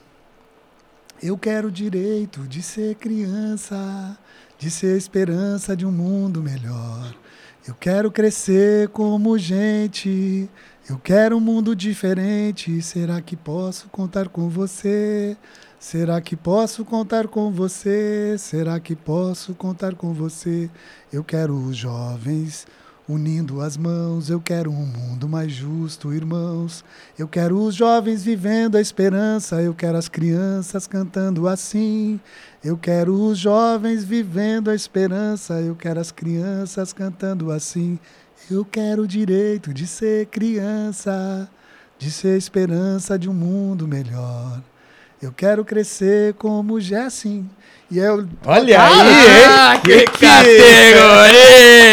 Eu quero o direito de ser criança, de ser esperança de um mundo melhor. Eu quero crescer como gente. Eu quero um mundo diferente. Será que posso contar com você? Será que posso contar com você? Será que posso contar com você? Eu quero os jovens unindo as mãos. Eu quero um mundo mais justo, irmãos. Eu quero os jovens vivendo a esperança. Eu quero as crianças cantando assim. Eu quero os jovens vivendo a esperança. Eu quero as crianças cantando assim. Eu quero o direito de ser criança, de ser esperança de um mundo melhor. Eu quero crescer como Jessim. E eu. Olha ah, aí, hein? Que, que categoria,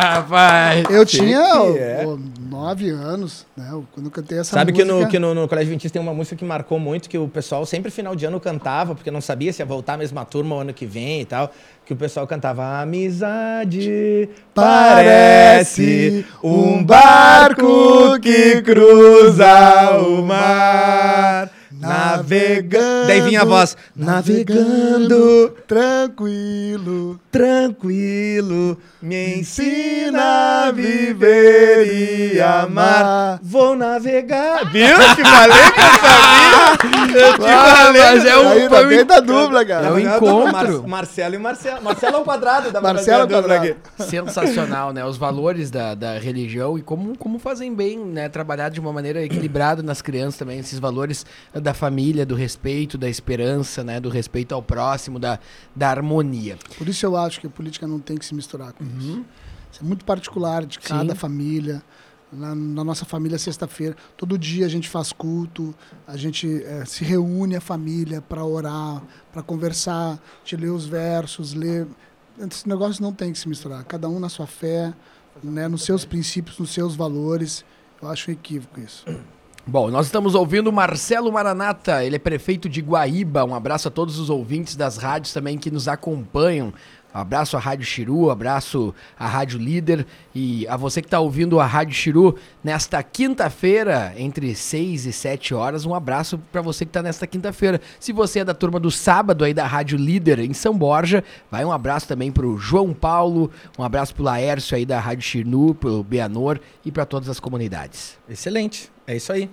rapaz! Eu tinha é? nove anos, né? Quando eu cantei essa Sabe música. Sabe que, no, que no, no Colégio Adventista tem uma música que marcou muito, que o pessoal sempre final de ano cantava, porque não sabia se ia voltar a mesma turma o ano que vem e tal. Que o pessoal cantava Amizade parece um barco que cruza o mar. Navegando. Daí vinha a voz. Navegando. Tranquilo. Tranquilo. Me ensina a viver e amar. Vou navegar. [LAUGHS] Viu? Que valeu que eu sabia. Eu te ah, falei. Mas é um, Aí, foi um, da dupla, cara. É um encontro. Mar Marcelo e Marcelo. Marcelo é um quadrado da Marcelo dupla aqui. [LAUGHS] Sensacional, né? Os valores da, da religião e como, como fazem bem, né? Trabalhar de uma maneira equilibrada nas crianças também, esses valores da família, do respeito, da esperança, né? Do respeito ao próximo, da, da harmonia. Por isso eu acho que a política não tem que se misturar com uhum. isso. Isso é muito particular de cada Sim. família. Na, na, nossa família, sexta-feira, todo dia a gente faz culto, a gente é, se reúne a família para orar, para conversar, te ler os versos, ler. Esse negócio não tem que se misturar. Cada um na sua fé, né, nos seus princípios, nos seus valores. Eu acho um equívoco isso. Bom, nós estamos ouvindo Marcelo Maranata, ele é prefeito de Guaíba. Um abraço a todos os ouvintes das rádios também que nos acompanham. Um abraço à Rádio Chiru, um abraço à Rádio Líder e a você que está ouvindo a Rádio Chiru nesta quinta-feira, entre 6 e 7 horas. Um abraço para você que está nesta quinta-feira. Se você é da turma do sábado aí da Rádio Líder em São Borja, vai um abraço também para o João Paulo, um abraço para o Laércio aí da Rádio Chiru, para o Beanor e para todas as comunidades. Excelente, é isso aí.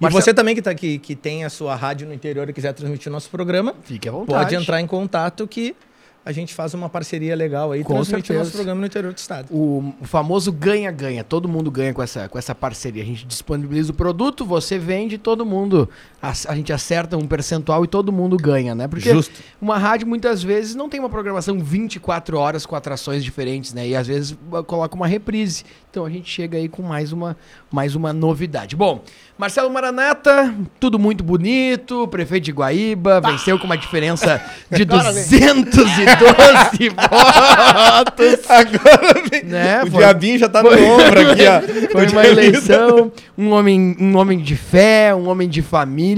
E você também que, tá, que, que tem a sua rádio no interior e quiser transmitir o nosso programa, fique à vontade. Pode entrar em contato que a gente faz uma parceria legal aí, com transmite o nosso programa no interior do estado. O, o famoso ganha-ganha, todo mundo ganha com essa, com essa parceria. A gente disponibiliza o produto, você vende, todo mundo, a, a gente acerta um percentual e todo mundo ganha, né? Porque Justo. uma rádio muitas vezes não tem uma programação 24 horas com atrações diferentes, né? E às vezes coloca uma reprise. Então a gente chega aí com mais uma, mais uma novidade. Bom, Marcelo Maranata, tudo muito bonito, prefeito de Guaíba, venceu com uma diferença [LAUGHS] de 212 [LAUGHS] votos. Agora vem. Né? O foi, diabinho já tá no ombro aqui, ó. [LAUGHS] Foi uma eleição, um homem, um homem de fé, um homem de família,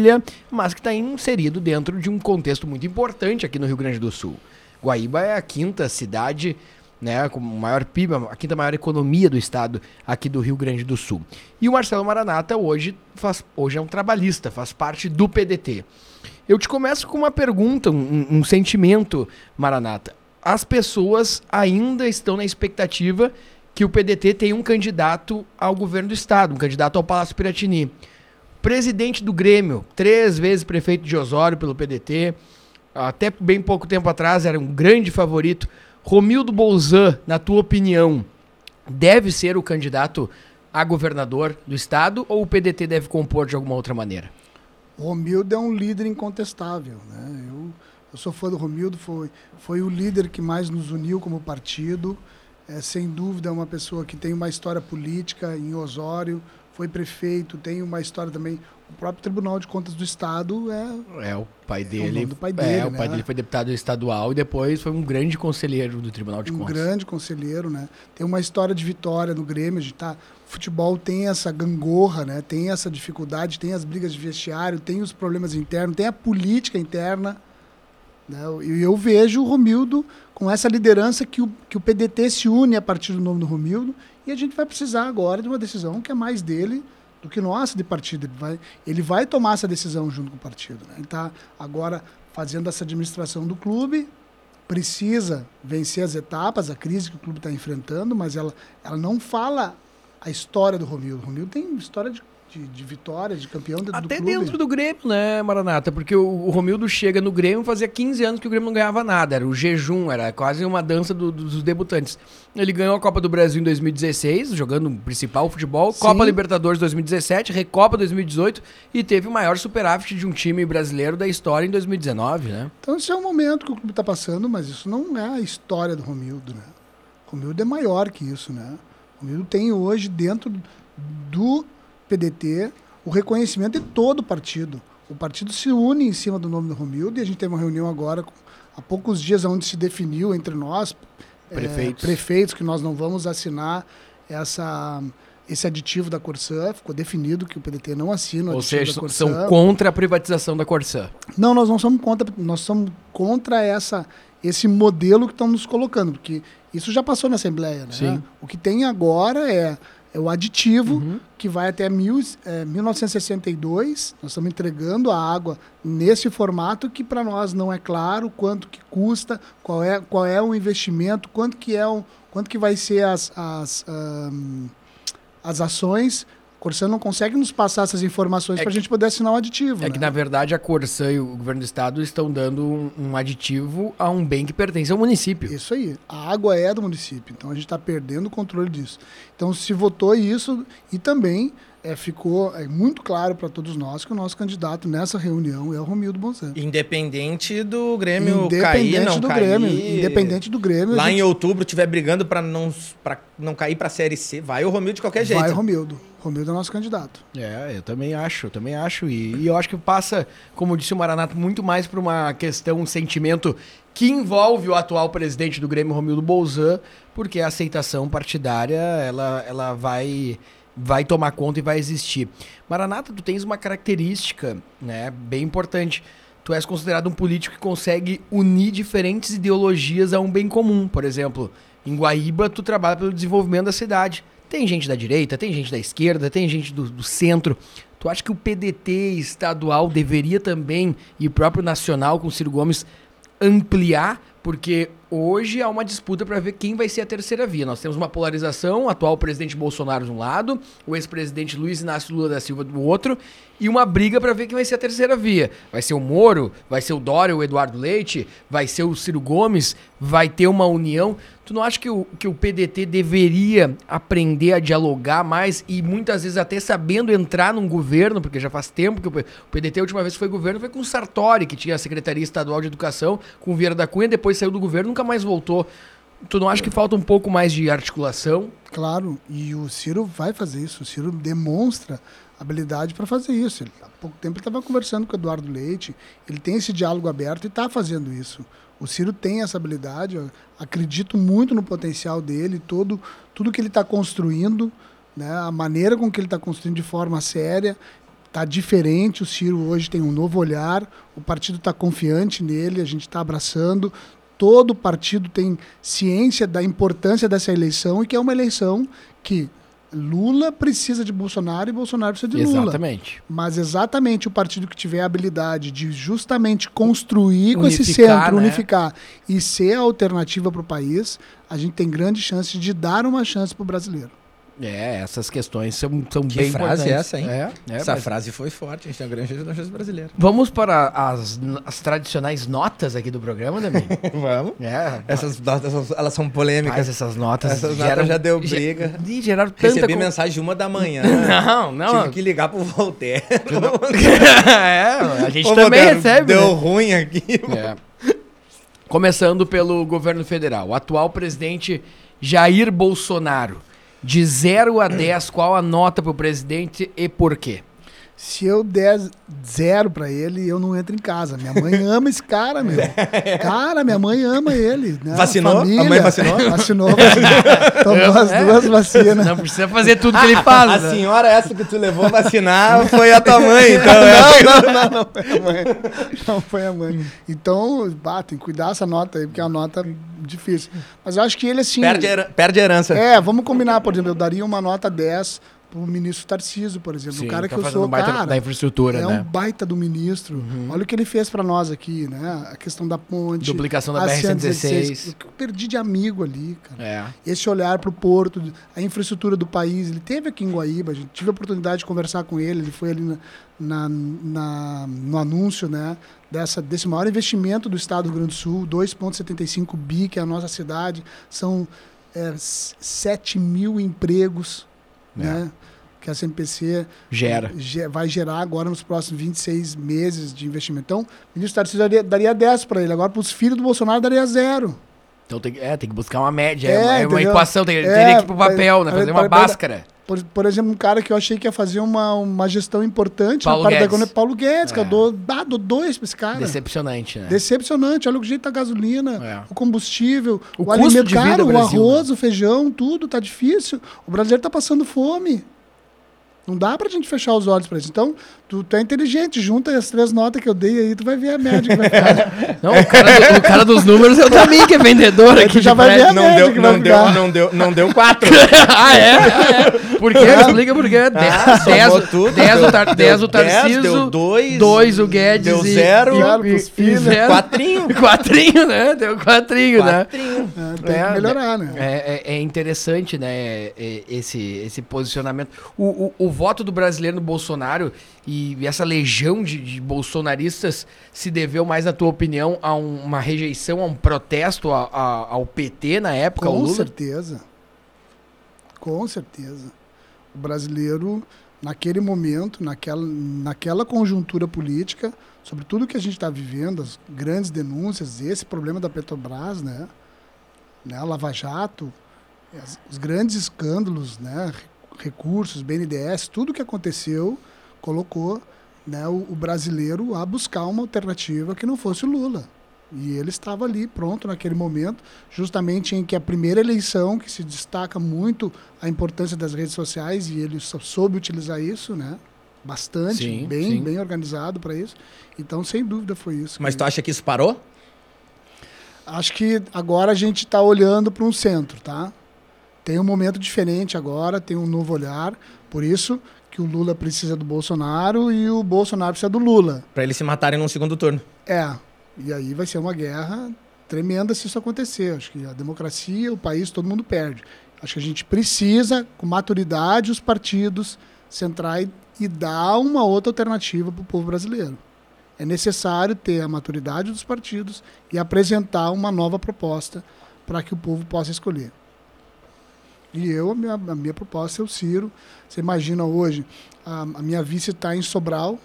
mas que está inserido dentro de um contexto muito importante aqui no Rio Grande do Sul. Guaíba é a quinta cidade né, com maior PIB, a quinta maior economia do estado aqui do Rio Grande do Sul. E o Marcelo Maranata hoje, faz, hoje é um trabalhista, faz parte do PDT. Eu te começo com uma pergunta, um, um sentimento, Maranata. As pessoas ainda estão na expectativa que o PDT tenha um candidato ao governo do estado, um candidato ao Palácio Piratini. Presidente do Grêmio, três vezes prefeito de Osório pelo PDT, até bem pouco tempo atrás era um grande favorito Romildo Bolzan, na tua opinião, deve ser o candidato a governador do estado ou o PDT deve compor de alguma outra maneira? Romildo é um líder incontestável. Né? Eu, eu sou fã do Romildo, foi, foi o líder que mais nos uniu como partido. É, sem dúvida, é uma pessoa que tem uma história política em Osório, foi prefeito, tem uma história também. O próprio Tribunal de Contas do Estado é. É, o pai dele. É o, pai dele, é, o pai né? dele foi deputado estadual e depois foi um grande conselheiro do Tribunal de um Contas. Um grande conselheiro, né? Tem uma história de vitória no Grêmio, de tá. O futebol tem essa gangorra, né? Tem essa dificuldade, tem as brigas de vestiário, tem os problemas internos, tem a política interna. Né? E eu vejo o Romildo com essa liderança que o, que o PDT se une a partir do nome do Romildo e a gente vai precisar agora de uma decisão que é mais dele do que nossa de partido. Ele vai, ele vai tomar essa decisão junto com o partido. Né? Ele está agora fazendo essa administração do clube, precisa vencer as etapas, a crise que o clube está enfrentando, mas ela, ela não fala a história do Romildo. O Romildo tem história de de, de vitórias, de campeão dentro Até do dentro do Grêmio, né, Maranata? Porque o, o, Romildo chega no Grêmio fazia 15 anos que o Grêmio não ganhava nada. Era o jejum, era quase uma dança do, do, dos debutantes. Ele ganhou a Copa do Brasil em 2016, jogando o principal futebol. Sim. Copa Libertadores 2017, Recopa 2018 e teve o maior superávit de um time brasileiro da história em 2019, né? Então esse é o momento que o clube está passando, mas isso não é a história do Romildo, né? O Romildo é maior que isso, né? O Romildo tem hoje dentro do PDT, o reconhecimento de todo o partido. O partido se une em cima do nome do Romildo e a gente teve uma reunião agora, há poucos dias, onde se definiu entre nós, prefeitos, é, prefeitos que nós não vamos assinar essa, esse aditivo da Corsã. Ficou definido que o PDT não assina o Ou aditivo seja, são contra a privatização da Corsã. Não, nós não somos contra, nós somos contra essa, esse modelo que estão nos colocando, porque isso já passou na Assembleia. Né? Sim. O que tem agora é é o aditivo uhum. que vai até mil, é, 1962. Nós estamos entregando a água nesse formato que para nós não é claro quanto que custa, qual é, qual é o investimento, quanto que é um, quanto que vai ser as, as, um, as ações Corsã não consegue nos passar essas informações é para a gente poder assinar o um aditivo. É né? que, na verdade, a Corsã e o governo do estado estão dando um, um, aditivo a um bem que pertence ao município. Isso aí. A água é do município, então a gente está perdendo o controle disso. Então se votou isso e também é, ficou é, muito claro para todos nós que o nosso candidato nessa reunião é o Romildo Bonzan. Independente do Grêmio independente cair, não do cair. Grêmio, independente do Grêmio. Lá gente... em outubro estiver brigando para não, não cair para a Série C, vai o Romildo de qualquer jeito. Vai o Romildo. Romildo é nosso candidato. É, eu também acho, eu também acho. E, e eu acho que passa, como disse o Maranato, muito mais por uma questão, um sentimento que envolve o atual presidente do Grêmio, Romildo Bolzan, porque a aceitação partidária, ela, ela vai vai tomar conta e vai existir. Maranata, tu tens uma característica, né, bem importante. Tu és considerado um político que consegue unir diferentes ideologias a um bem comum. Por exemplo, em Guaíba, tu trabalha pelo desenvolvimento da cidade. Tem gente da direita, tem gente da esquerda, tem gente do, do centro. Tu acha que o PDT estadual deveria também, e o próprio nacional com Ciro Gomes, ampliar? Porque hoje há uma disputa para ver quem vai ser a terceira via. Nós temos uma polarização, o atual presidente Bolsonaro de um lado, o ex-presidente Luiz Inácio Lula da Silva do outro, e uma briga para ver quem vai ser a terceira via. Vai ser o Moro, vai ser o Dória, o Eduardo Leite, vai ser o Ciro Gomes, vai ter uma união. Tu não acha que o, que o PDT deveria aprender a dialogar mais e muitas vezes até sabendo entrar num governo, porque já faz tempo que o, o PDT a última vez que foi governo foi com o Sartori, que tinha a Secretaria Estadual de Educação, com o Vieira da Cunha, depois saiu do governo, nunca mais voltou. Tu não acha que falta um pouco mais de articulação? Claro, e o Ciro vai fazer isso. O Ciro demonstra habilidade para fazer isso. Ele, há pouco tempo ele estava conversando com o Eduardo Leite, ele tem esse diálogo aberto e está fazendo isso. O Ciro tem essa habilidade, acredito muito no potencial dele, todo, tudo que ele está construindo, né, a maneira com que ele está construindo de forma séria, está diferente. O Ciro hoje tem um novo olhar, o partido está confiante nele, a gente está abraçando. Todo partido tem ciência da importância dessa eleição e que é uma eleição que Lula precisa de Bolsonaro e Bolsonaro precisa de Lula. Exatamente. Mas exatamente o partido que tiver a habilidade de justamente construir unificar, com esse centro, né? unificar e ser a alternativa para o país, a gente tem grande chance de dar uma chance para o brasileiro. É, essas questões são, são que bem frase importantes. é essa, hein? É, é, essa mas... frase foi forte. A gente tem uma grande chance brasileira. Vamos para as, as tradicionais notas aqui do programa, Dami? [LAUGHS] Vamos. É. Essas notas, elas são polêmicas. Mas essas notas... Essas geram, notas já deu briga. Já, geraram tanta... Recebi com... mensagem uma da manhã. [LAUGHS] Não, não. Tive que ligar pro Voltaire. [LAUGHS] é, a gente Ô, também Voltaire, recebe. Deu né? ruim aqui. É. Começando pelo governo federal. O atual presidente Jair Bolsonaro De 0 a 10, qual a nota pro presidente e por quê? Se eu der zero pra ele, eu não entro em casa. Minha mãe ama esse cara, meu. [LAUGHS] Cara, minha mãe ama ele. Né? Vacinou? Família, A mãe vacinou? [LAUGHS] Vacinou, vacinou. Tomou as É. duas vacinas. Não precisa fazer tudo que ele faz. A né? senhora essa que tu levou vacinar foi a tua mãe, então. é. Não, não, não, não foi a mãe. Não foi a mãe. Então, bah, tem que cuidar essa nota aí, porque é uma nota difícil. Mas eu acho que ele, assim. Perde, a heran- perde a herança. É, vamos combinar, por exemplo, eu daria uma nota 10 pro ministro Tarciso, por exemplo. Sim, o cara tá que eu sou, baita cara, da infraestrutura, é né? um baita do ministro. Olha o que ele fez pra nós aqui, né? A questão da ponte. Duplicação da a BR-116. O que eu perdi de amigo ali, cara. É. Esse olhar para o porto, a infraestrutura do país. Ele teve aqui em Guaíba, a gente tive a oportunidade de conversar com ele. Ele foi ali na, na- na- no anúncio né, dessa, desse maior investimento do estado do Rio Grande do Sul, 2,75 bi, que é a nossa cidade. São é, s- 7 mil empregos né, que a CMPC Gera. ge- vai gerar agora nos próximos 26 meses de investimento. Então, o ministro Tarcísio daria, daria 10 para ele. Agora, para os filhos do Bolsonaro, daria zero. Então tem, que- é, tem que buscar uma média, É, é, uma, é entendeu? equação, tem, É, teria que ir pro papel, né? Fazer uma pare- báscara. Por, por exemplo, um cara que eu achei que ia fazer uma, uma gestão importante Paulo na parte da Guedes. economia, Paulo Guedes, que É. eu dou, ah, dou dois pra esse cara. Decepcionante, né? Decepcionante, olha o jeito da gasolina, É. o combustível, O o, alimento caro, o arroz, o feijão, tudo tá difícil. O brasileiro tá passando fome. Não dá pra gente fechar os olhos pra isso. Então, tu, tu é inteligente, junta as três notas que eu dei aí, tu vai ver a média que vai ficar. [LAUGHS] Não, o cara, do- o cara dos números é o Tamim, que é vendedor [LAUGHS] aqui tu já vai ver a Não média deu, que vai não, deu, ficar. não, deu, não deu quatro. [LAUGHS] ah, é? Ah, é. Por quê? Explica por quê. Ah, 10 somou tudo, 10 deu- o, Tar, deu 10 o 10, Tarciso, deu dois, 2 o Guedes deu zero, e, zero e, pros e filhos. zero. Quatrinho. Quatrinho, né? Deu quatrinho, né? Quatrinho. É, tem É, que melhorar, né? É, é- é interessante, né, é- esse, esse posicionamento. O, o, o voto do brasileiro no Bolsonaro e essa legião de, de bolsonaristas se deveu mais, na tua opinião, a um- uma rejeição, a um protesto a- a- ao PT na época, Com certeza. Com certeza. O brasileiro, naquele momento, naquela, naquela conjuntura política, sobre tudo que a gente está vivendo, as grandes denúncias, esse problema da Petrobras, né? né? Lava Jato, as- os grandes escândalos, né? Re- recursos, BNDES, tudo que aconteceu colocou né, o, o brasileiro a buscar uma alternativa que não fosse o Lula. E ele estava ali pronto naquele momento, justamente em que a primeira eleição, que se destaca muito a importância das redes sociais, e ele soube utilizar isso, né? Bastante, Sim, bem, sim. bem organizado para isso. Então, sem dúvida, foi isso. Mas que- tu acha que isso parou? Acho que agora a gente está olhando para um centro, tá? Tem um momento diferente agora, tem um novo olhar. Por isso que o Lula precisa do Bolsonaro e o Bolsonaro precisa do Lula. Pra eles se matarem num segundo turno. É, e aí vai ser uma guerra tremenda se isso acontecer. Acho que a democracia, o país, todo mundo perde. Acho que a gente precisa, com maturidade, os partidos centrais e dar uma outra alternativa para o povo brasileiro. É necessário ter a maturidade dos partidos e apresentar uma nova proposta para que o povo possa escolher. E eu, a minha, a minha proposta é o Ciro. Você imagina hoje, a, a minha vice está em Sobral,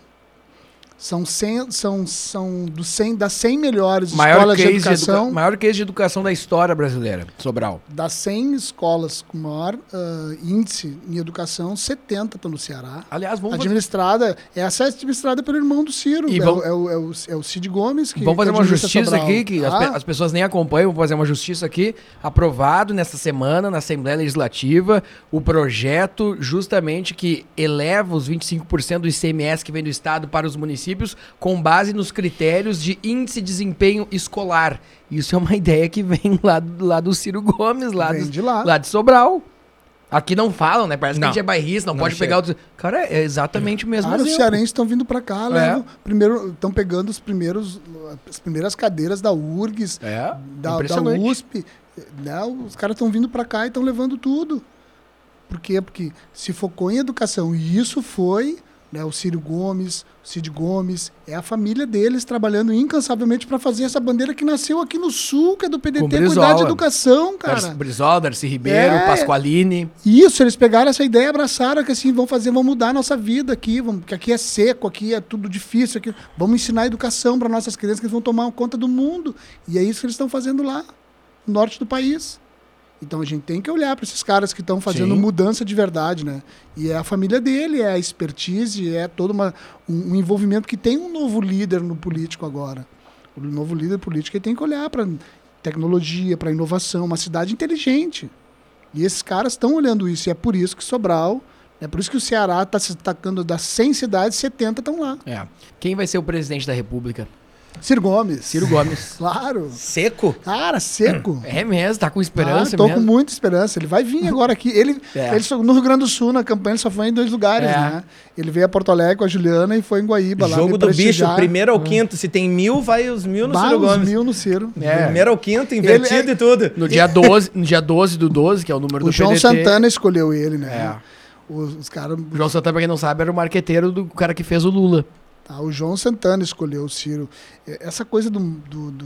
são 100, são, são dos 100, das 100 melhores Maior escolas de de educação, educa- maior case de educação da história brasileira, Sobral. das 100 escolas com maior ah, índice em educação, 70 estão no Ceará. Aliás, vamos fazer, Administrada, essa é administrada pelo irmão do Ciro, E é, vamos- é, o, é, o, é o Cid Gomes. Que, vamos fazer que uma justiça Sobral, aqui, que as, tá? pe- as pessoas nem acompanham, vamos fazer uma justiça aqui, aprovado nesta semana na Assembleia Legislativa, o projeto justamente que eleva os 25% do ICMS que vem do Estado para os municípios com base nos critérios de índice de desempenho escolar. Isso é uma [LAUGHS] ideia que vem lá, do- lá do Ciro Gomes, lá, Vem do- de lá. lá de Sobral. Aqui não falam, né? Parece Não. que a gente é bairrista, não, Não pode chega. pegar outros. Cara, é exatamente o mesmo Cara, os cearenses estão vindo para cá, É. primeiro estão pegando os primeiros, as primeiras cadeiras da URGS, É, da, da. USP, né? Os caras estão vindo para cá e estão levando tudo. Por quê? Porque se focou em educação e isso foi né, o Ciro Gomes, o Cid Gomes, é a família deles trabalhando incansavelmente para fazer essa bandeira que nasceu aqui no Sul, que é do PDT, cuidar de educação, cara. Brizola, Darcy Ribeiro, É. Pasqualini. Isso, eles pegaram essa ideia, abraçaram que assim, vão fazer, vão mudar a nossa vida aqui, vamos, que aqui é seco, aqui é tudo difícil, aqui, vamos ensinar educação para nossas crianças que eles vão tomar conta do mundo. E é isso que eles estão fazendo lá, no norte do país. Então a gente tem que olhar para esses caras que estão fazendo Sim. mudança de verdade, né? E é a família dele, é a expertise, é todo uma, um, um envolvimento que tem um novo líder no político agora. O novo líder político ele tem que olhar para tecnologia, para inovação, uma cidade inteligente. E esses caras estão olhando isso. E é por isso que Sobral, é por isso que o Ceará está se destacando das 100 cidades, 70 estão lá. É. Quem vai ser o presidente da República? Ciro Gomes. Ciro Gomes. [LAUGHS] Claro. Seco? Cara, seco. [CLEARS THROAT] É mesmo, tá com esperança ah, tô mesmo. com muita esperança. Ele vai vir agora aqui. Ele, é. ele no Rio Grande do Sul, na campanha, ele só foi em dois lugares, é. né? Ele veio a Porto Alegre com a Juliana e foi em Guaíba lá. Jogo do bicho, primeiro ao quinto. Se tem mil, vai os mil no vai Ciro Gomes. mil no Ciro. É. Primeiro ao quinto, invertido é... e tudo. No dia [LAUGHS] 12, no dia 12 do 12, que é o número o do João PDT. Santana escolheu ele, né? É. Os, os caras... O João Santana, pra quem não sabe, era o marqueteiro do cara que fez o Lula. Tá? O João Santana escolheu o Ciro. É, essa coisa do, do, do,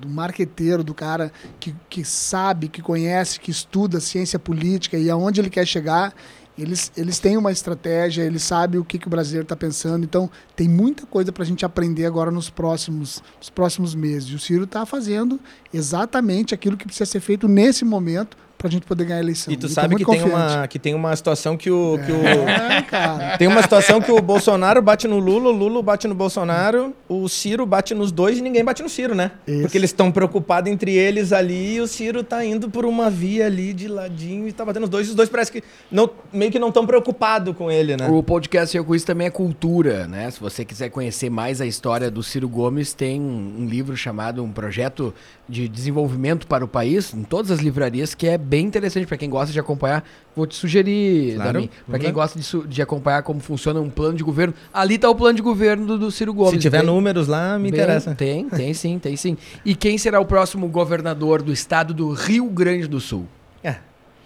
do, marqueteiro, do cara que, que sabe, que conhece, que estuda ciência política e aonde ele quer chegar, eles, eles têm uma estratégia, eles sabem o que, que o brasileiro está pensando. Então, tem muita coisa para a gente aprender agora nos próximos, nos próximos meses. E o Ciro está fazendo exatamente aquilo que precisa ser feito nesse momento pra gente poder ganhar a eleição. E tu sabe que tem, uma, que tem uma situação que o. Que o é, cara. Tem uma situação que o Bolsonaro bate no Lula, o Lula bate no Bolsonaro, o Ciro bate nos dois e ninguém bate no Ciro, né? Isso. Porque eles estão preocupados entre eles ali e o Ciro tá indo por uma via ali de ladinho e tá batendo os dois. E os dois parece que não, meio que não estão preocupados com ele, né? O podcast Eu Com Isso também é cultura, né? Se você quiser conhecer mais a história do Ciro Gomes, tem um livro chamado Um Projeto de Desenvolvimento para o País, em todas as livrarias, que é bem interessante para quem gosta de acompanhar. Vou te sugerir, claro, para quem gosta de, de, acompanhar como funciona um plano de governo. Ali está o plano de governo do, do Ciro Gomes. Se tiver bem, números lá, me bem, interessa. Tem, [LAUGHS] tem sim, tem sim. E quem será o próximo governador do estado do Rio Grande do Sul? É.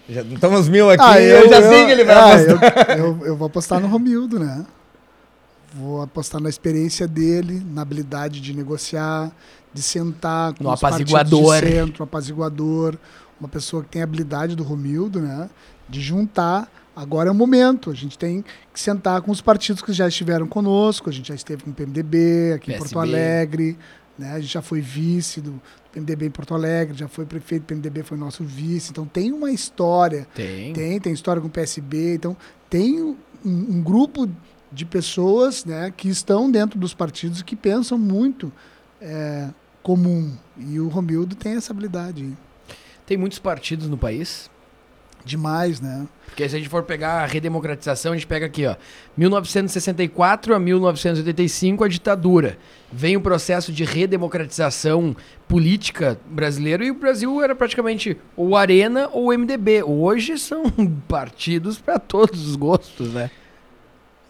Já estamos mil aqui, ah, eu, eu, já sei que ele vai ah, apostar. Eu, [LAUGHS] eu, eu vou apostar no Romildo, né? Vou apostar na experiência dele, na habilidade de negociar, de sentar com no os apaziguador. de centro, apaziguador, uma pessoa que tem a habilidade do Romildo, né? De juntar. Agora é o momento. A gente tem que sentar com os partidos que já estiveram conosco. A gente já esteve com o PMDB aqui PSB. em Porto Alegre. Né? A gente já foi vice do PMDB em Porto Alegre, já foi prefeito do PMDB, foi nosso vice. Então tem uma história. Tem. Tem, tem história com o PSB. Então tem um, um grupo de pessoas né, que estão dentro dos partidos e que pensam muito é, comum. E o Romildo tem essa habilidade. Tem muitos partidos no país? Demais, né? Porque se a gente for pegar a redemocratização, a gente pega aqui, ó, 1964 a 1985 a ditadura. Vem o processo de redemocratização política brasileiro e o Brasil era praticamente ou Arena ou MDB. Hoje são [LAUGHS] partidos para todos os gostos, né?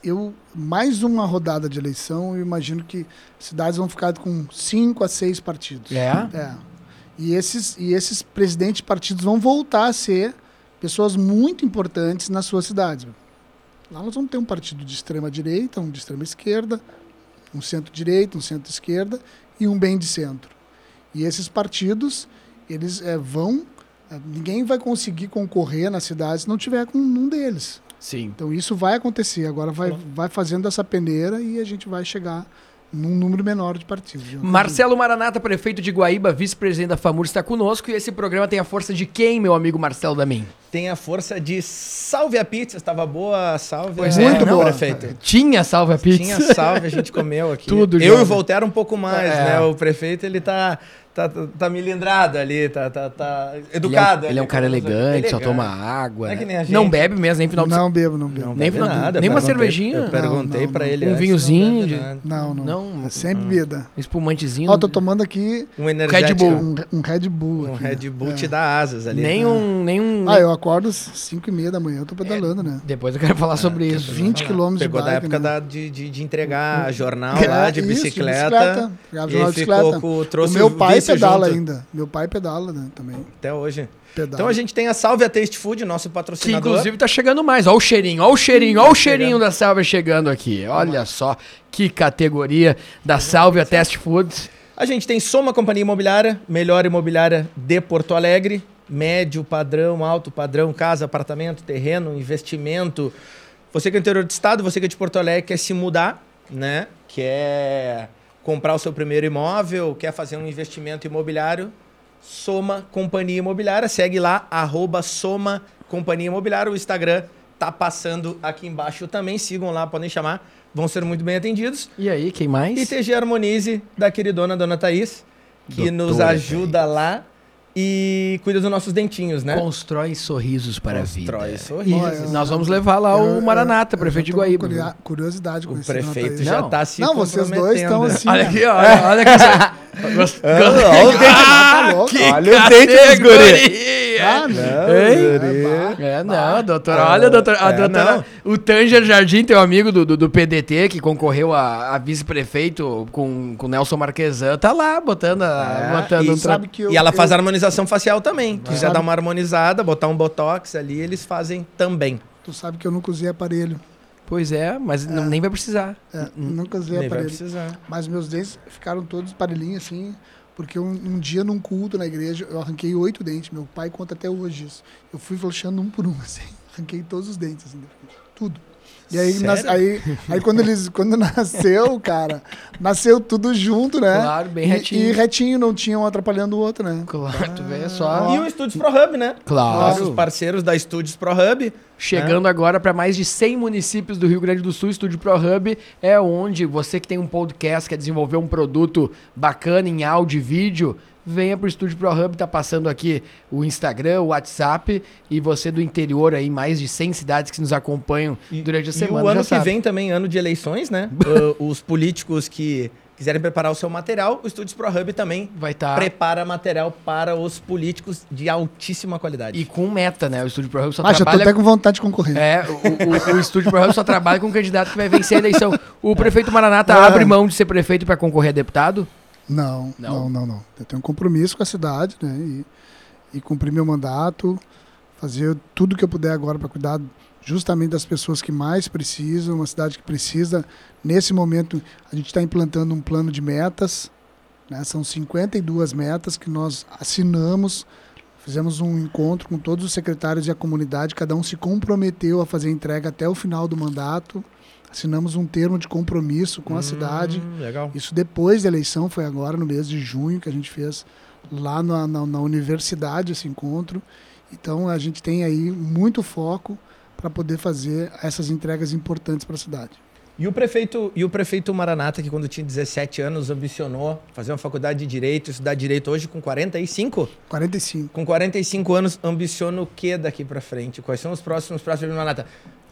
eu mais uma rodada de eleição, eu imagino que cidades vão ficar com cinco a seis partidos. É? É. E esses, e esses presidentes de partidos vão voltar a ser pessoas muito importantes nas suas cidades. Lá nós vamos ter um partido de extrema direita, um de extrema esquerda, um centro-direita, um centro-esquerda e um bem de centro. E esses partidos, eles é, vão. É, ninguém vai conseguir concorrer nas cidades se não tiver com um deles. Sim. Então isso vai acontecer. Agora vai, vai fazendo essa peneira e a gente vai chegar num número menor de partidos. Marcelo Maranata, prefeito de Guaíba, vice-presidente da FAMUR, está conosco. E esse programa tem a força de quem, meu amigo Marcelo Damin? Tem a força de Salve a Pizza. Estava boa a salve. Pois é, muito boa. prefeito. Tinha salve a pizza. Tinha salve, a gente [LAUGHS] comeu aqui. Tudo, Eu e o Voltaire um pouco mais, é. né? O prefeito, ele tá tá, tá, tá milindrado ali, tá, tá, tá educado. Ele é, ele é um cara elegante, só toma água. Não, é né? não bebe mesmo, nem final de Não bebo, não bebo. Não nem final, nada. Nem uma cervejinha. Eu perguntei não, não, pra ele. Um vinhozinho. De... Não, não. não. É sempre bebida. Espumantezinho. Ó, tô tomando aqui um Red Bull. Um, um Red Bull. Um Red Bull te dá asas ali. Nem um, nem um. Ah, eu acordo às 5 e meia da manhã, eu tô pedalando, né? Depois eu quero falar sobre isso. 20 quilômetros de Pegou da época de, de entregar jornal [LAUGHS] lá de bicicleta. E ficou trouxe o meu pai pedala ainda. Meu pai pedala, né, também. Até hoje. Pedala. Então a gente tem a Salve a Taste Food, nosso patrocinador. Que inclusive tá chegando mais. Olha o cheirinho, olha o cheirinho, olha o cheirinho da Salve chegando aqui. Olha só que categoria da Salve a Taste Food. A gente tem Soma Companhia Imobiliária, melhor imobiliária de Porto Alegre, médio padrão, alto padrão, casa, apartamento, terreno, investimento. Você que é interior do estado, você que é de Porto Alegre quer se mudar, né? Quer comprar o seu primeiro imóvel, quer fazer um investimento imobiliário, Soma Companhia Imobiliária. Segue lá, arroba Soma Companhia Imobiliária. O Instagram tá passando aqui embaixo também. Sigam lá, podem chamar. Vão ser muito bem atendidos. E aí, quem mais? E TG Harmonize, da queridona Dona Thaís, que Doutora nos ajuda lá e cuida dos nossos dentinhos, né? Constrói sorrisos para a vida. Constrói sorrisos. Olha, Nós vamos levar lá o Eu- Maranata, eu- prefeito de eu com Guaíba. Curiosidade com O prefeito já Não. tá se Não, vocês dois estão assim. Olha aqui, olha, olha que [LAUGHS] Gost- Olha o dente. que Olha os dentes dos guri. Ah, não. É, não, doutora. Olha, doutora, a É, doutora. O Tanger Jardim, teu amigo do, do, do PDT, que concorreu a, a vice-prefeito com com o Nelson Marquesan, tá lá botando, a, É, botando e um tra- Sabe que eu, E ela faz eu, harmonização facial também. Quiser Sabe- dar uma harmonizada, botar um botox ali, eles fazem também. Tu sabe que eu nunca usei aparelho. Pois é, mas não- nem vai precisar. É, nunca usei Nem vai aparelho. precisar. Mas meus dentes ficaram todos parelhinhos assim, porque um, um dia num culto na igreja eu arranquei oito dentes. Meu pai conta até hoje isso. Eu fui fechando um por um, [LAUGHS] assim. Arranquei todos os dentes, assim, tudo. E aí, nas- aí, aí quando eles [LAUGHS] quando nasceu, cara, nasceu tudo junto, né? Claro, bem E- retinho. E, retinho, não tinha um atrapalhando o outro, né? Claro, tu vê só. E o Estúdios Pro Hub, né? Claro. Nossos parceiros da Estúdios Pro Hub. Chegando agora para mais de 100 municípios do Rio Grande do Sul, Estúdio Pro Hub é onde você que tem um podcast, quer desenvolver um produto bacana em áudio e vídeo, venha pro Estúdio Pro Hub, tá passando aqui o Instagram, o WhatsApp e você do interior aí, mais de 100 cidades que nos acompanham E- durante a E semana. o ano já que sabe. vem também, ano de eleições, né? [LAUGHS] Uh, os políticos que quiserem preparar o seu material, o Estúdios Pro Hub também vai estar prepara material para os políticos de altíssima qualidade. e com meta, né? O Estúdio Pro Hub só Ah, já tô trabalha até com vontade de concorrer. É, o, o, o Estúdio Pro Hub só trabalha com um candidato que vai vencer a eleição. O [LAUGHS] prefeito Maranata É. abre mão de ser prefeito para concorrer a deputado? Não, Não? não, não, não, Eu tenho um compromisso com a cidade, né? E, e cumprir meu mandato, fazer tudo que eu puder agora para cuidar justamente das pessoas que mais precisam, uma cidade que precisa. Nesse momento, a gente está implantando um plano de metas, né? São 52 metas que nós assinamos. Fizemos um encontro com todos os secretários e a comunidade, cada um se comprometeu a fazer entrega até o final do mandato. Assinamos um termo de compromisso com a cidade. Hum, Legal. Isso depois da eleição, foi agora no mês de junho que a gente fez lá na, na, na universidade esse encontro. Então a gente tem aí muito foco para poder fazer essas entregas importantes para a cidade. E o prefeito, e o prefeito Maranata, que quando tinha 17 anos ambicionou fazer uma faculdade de direito, estudar direito hoje com 45, 45. com 45 anos ambiciona o que daqui para frente? Quais são os próximos próximos Maranata?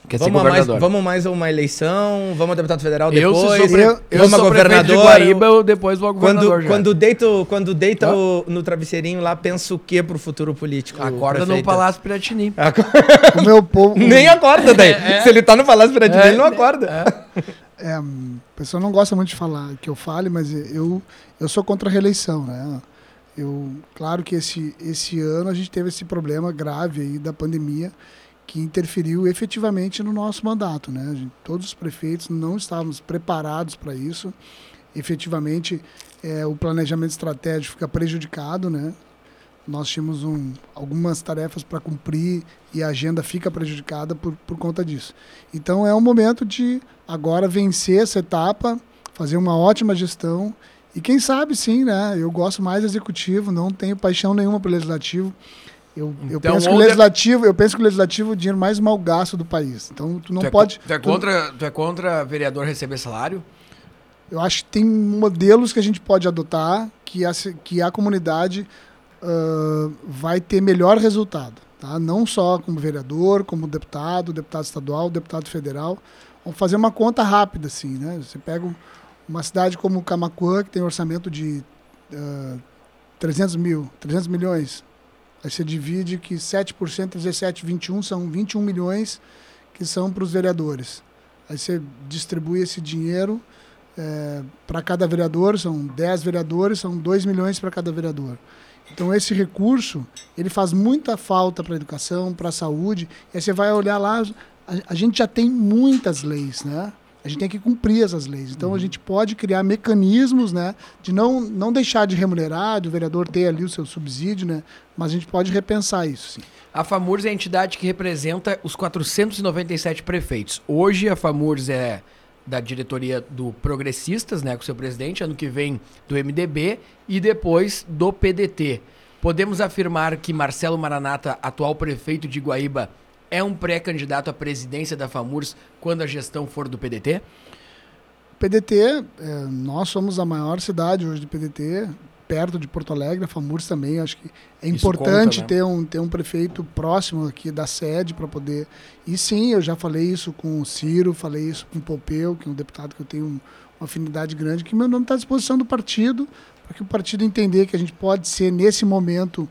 Quer ser Vamos a, mais, governador. vamos mais a uma eleição, vamos a deputado federal Eu, se depois, sou, pre... eu- eu sou prefeito de governador. Guaíba, eu depois vou governador Quando, já. quando deita, quando deita o- no travesseirinho lá, pensa o que pro futuro político? Acorda no? Palácio Piratini. [LAUGHS] O meu povo. [LAUGHS] Nem acorda daí. Se ele tá no Palácio Piratini, É, ele não acorda. É, hum, a pessoa não gosta muito de falar que eu fale, mas eu, eu sou contra a reeleição, né? Eu, claro que esse, esse ano a gente teve esse problema grave aí da pandemia que interferiu efetivamente no nosso mandato, né? Gente- todos os prefeitos não estávamos preparados para isso. Efetivamente, é, o planejamento estratégico fica prejudicado, né? Nós tínhamos um, algumas tarefas para cumprir e a agenda fica prejudicada por, por conta disso. Então é um momento de agora vencer essa etapa, fazer uma ótima gestão e quem sabe sim, né? Eu gosto mais executivo, não tenho paixão nenhuma pelo legislativo. Eu, eu Então, penso que o onde- legislativo, eu penso que o legislativo é o dinheiro mais mal gasto do país. Então tu não tu é, pode. Tu é, tu- contra, tu é contra vereador receber salário? eu acho que tem modelos que a gente pode adotar que a, que a comunidade ah, vai ter melhor resultado. Tá? Não só como vereador, como deputado, deputado estadual, deputado federal. Vamos fazer uma conta rápida, assim, né? Você pega um- uma cidade como Camacuã, que tem um orçamento de ah, 300 mil, 300 milhões. Aí você divide que 7%, 17, 21 são 21 milhões que são para os vereadores. Aí você distribui esse dinheiro para cada vereador, são 10 vereadores, são 2 milhões para cada vereador. Então esse recurso, ele faz muita falta para a educação, para a saúde. Aí você vai olhar lá, a, a gente já tem muitas leis, né? A gente tem que cumprir essas leis. Então a gente pode criar mecanismos, né, de não, não deixar de remunerar, de o vereador ter ali o seu subsídio, né? Mas a gente pode repensar isso, sim. A FAMURS é a entidade que representa os 497 prefeitos. Hoje a FAMURS é da diretoria do Progressistas, né, com seu presidente, ano que vem do MDB e depois do PDT. podemos afirmar que Marcelo Maranata, atual prefeito de Guaíba, é um pré-candidato à presidência da FAMURS quando a gestão for do PDT? PDT, é, nós somos a maior cidade hoje de PDT, perto de Porto Alegre, a FAMURS também. Acho que é Isso importante conta, né? ter, um, ter um prefeito próximo aqui da sede para poder. E sim, eu já falei isso com o Ciro, falei isso com o Pompeu, que é um deputado que eu tenho uma afinidade grande, que meu nome está à disposição do partido, para que o partido entender que a gente pode ser, nesse momento,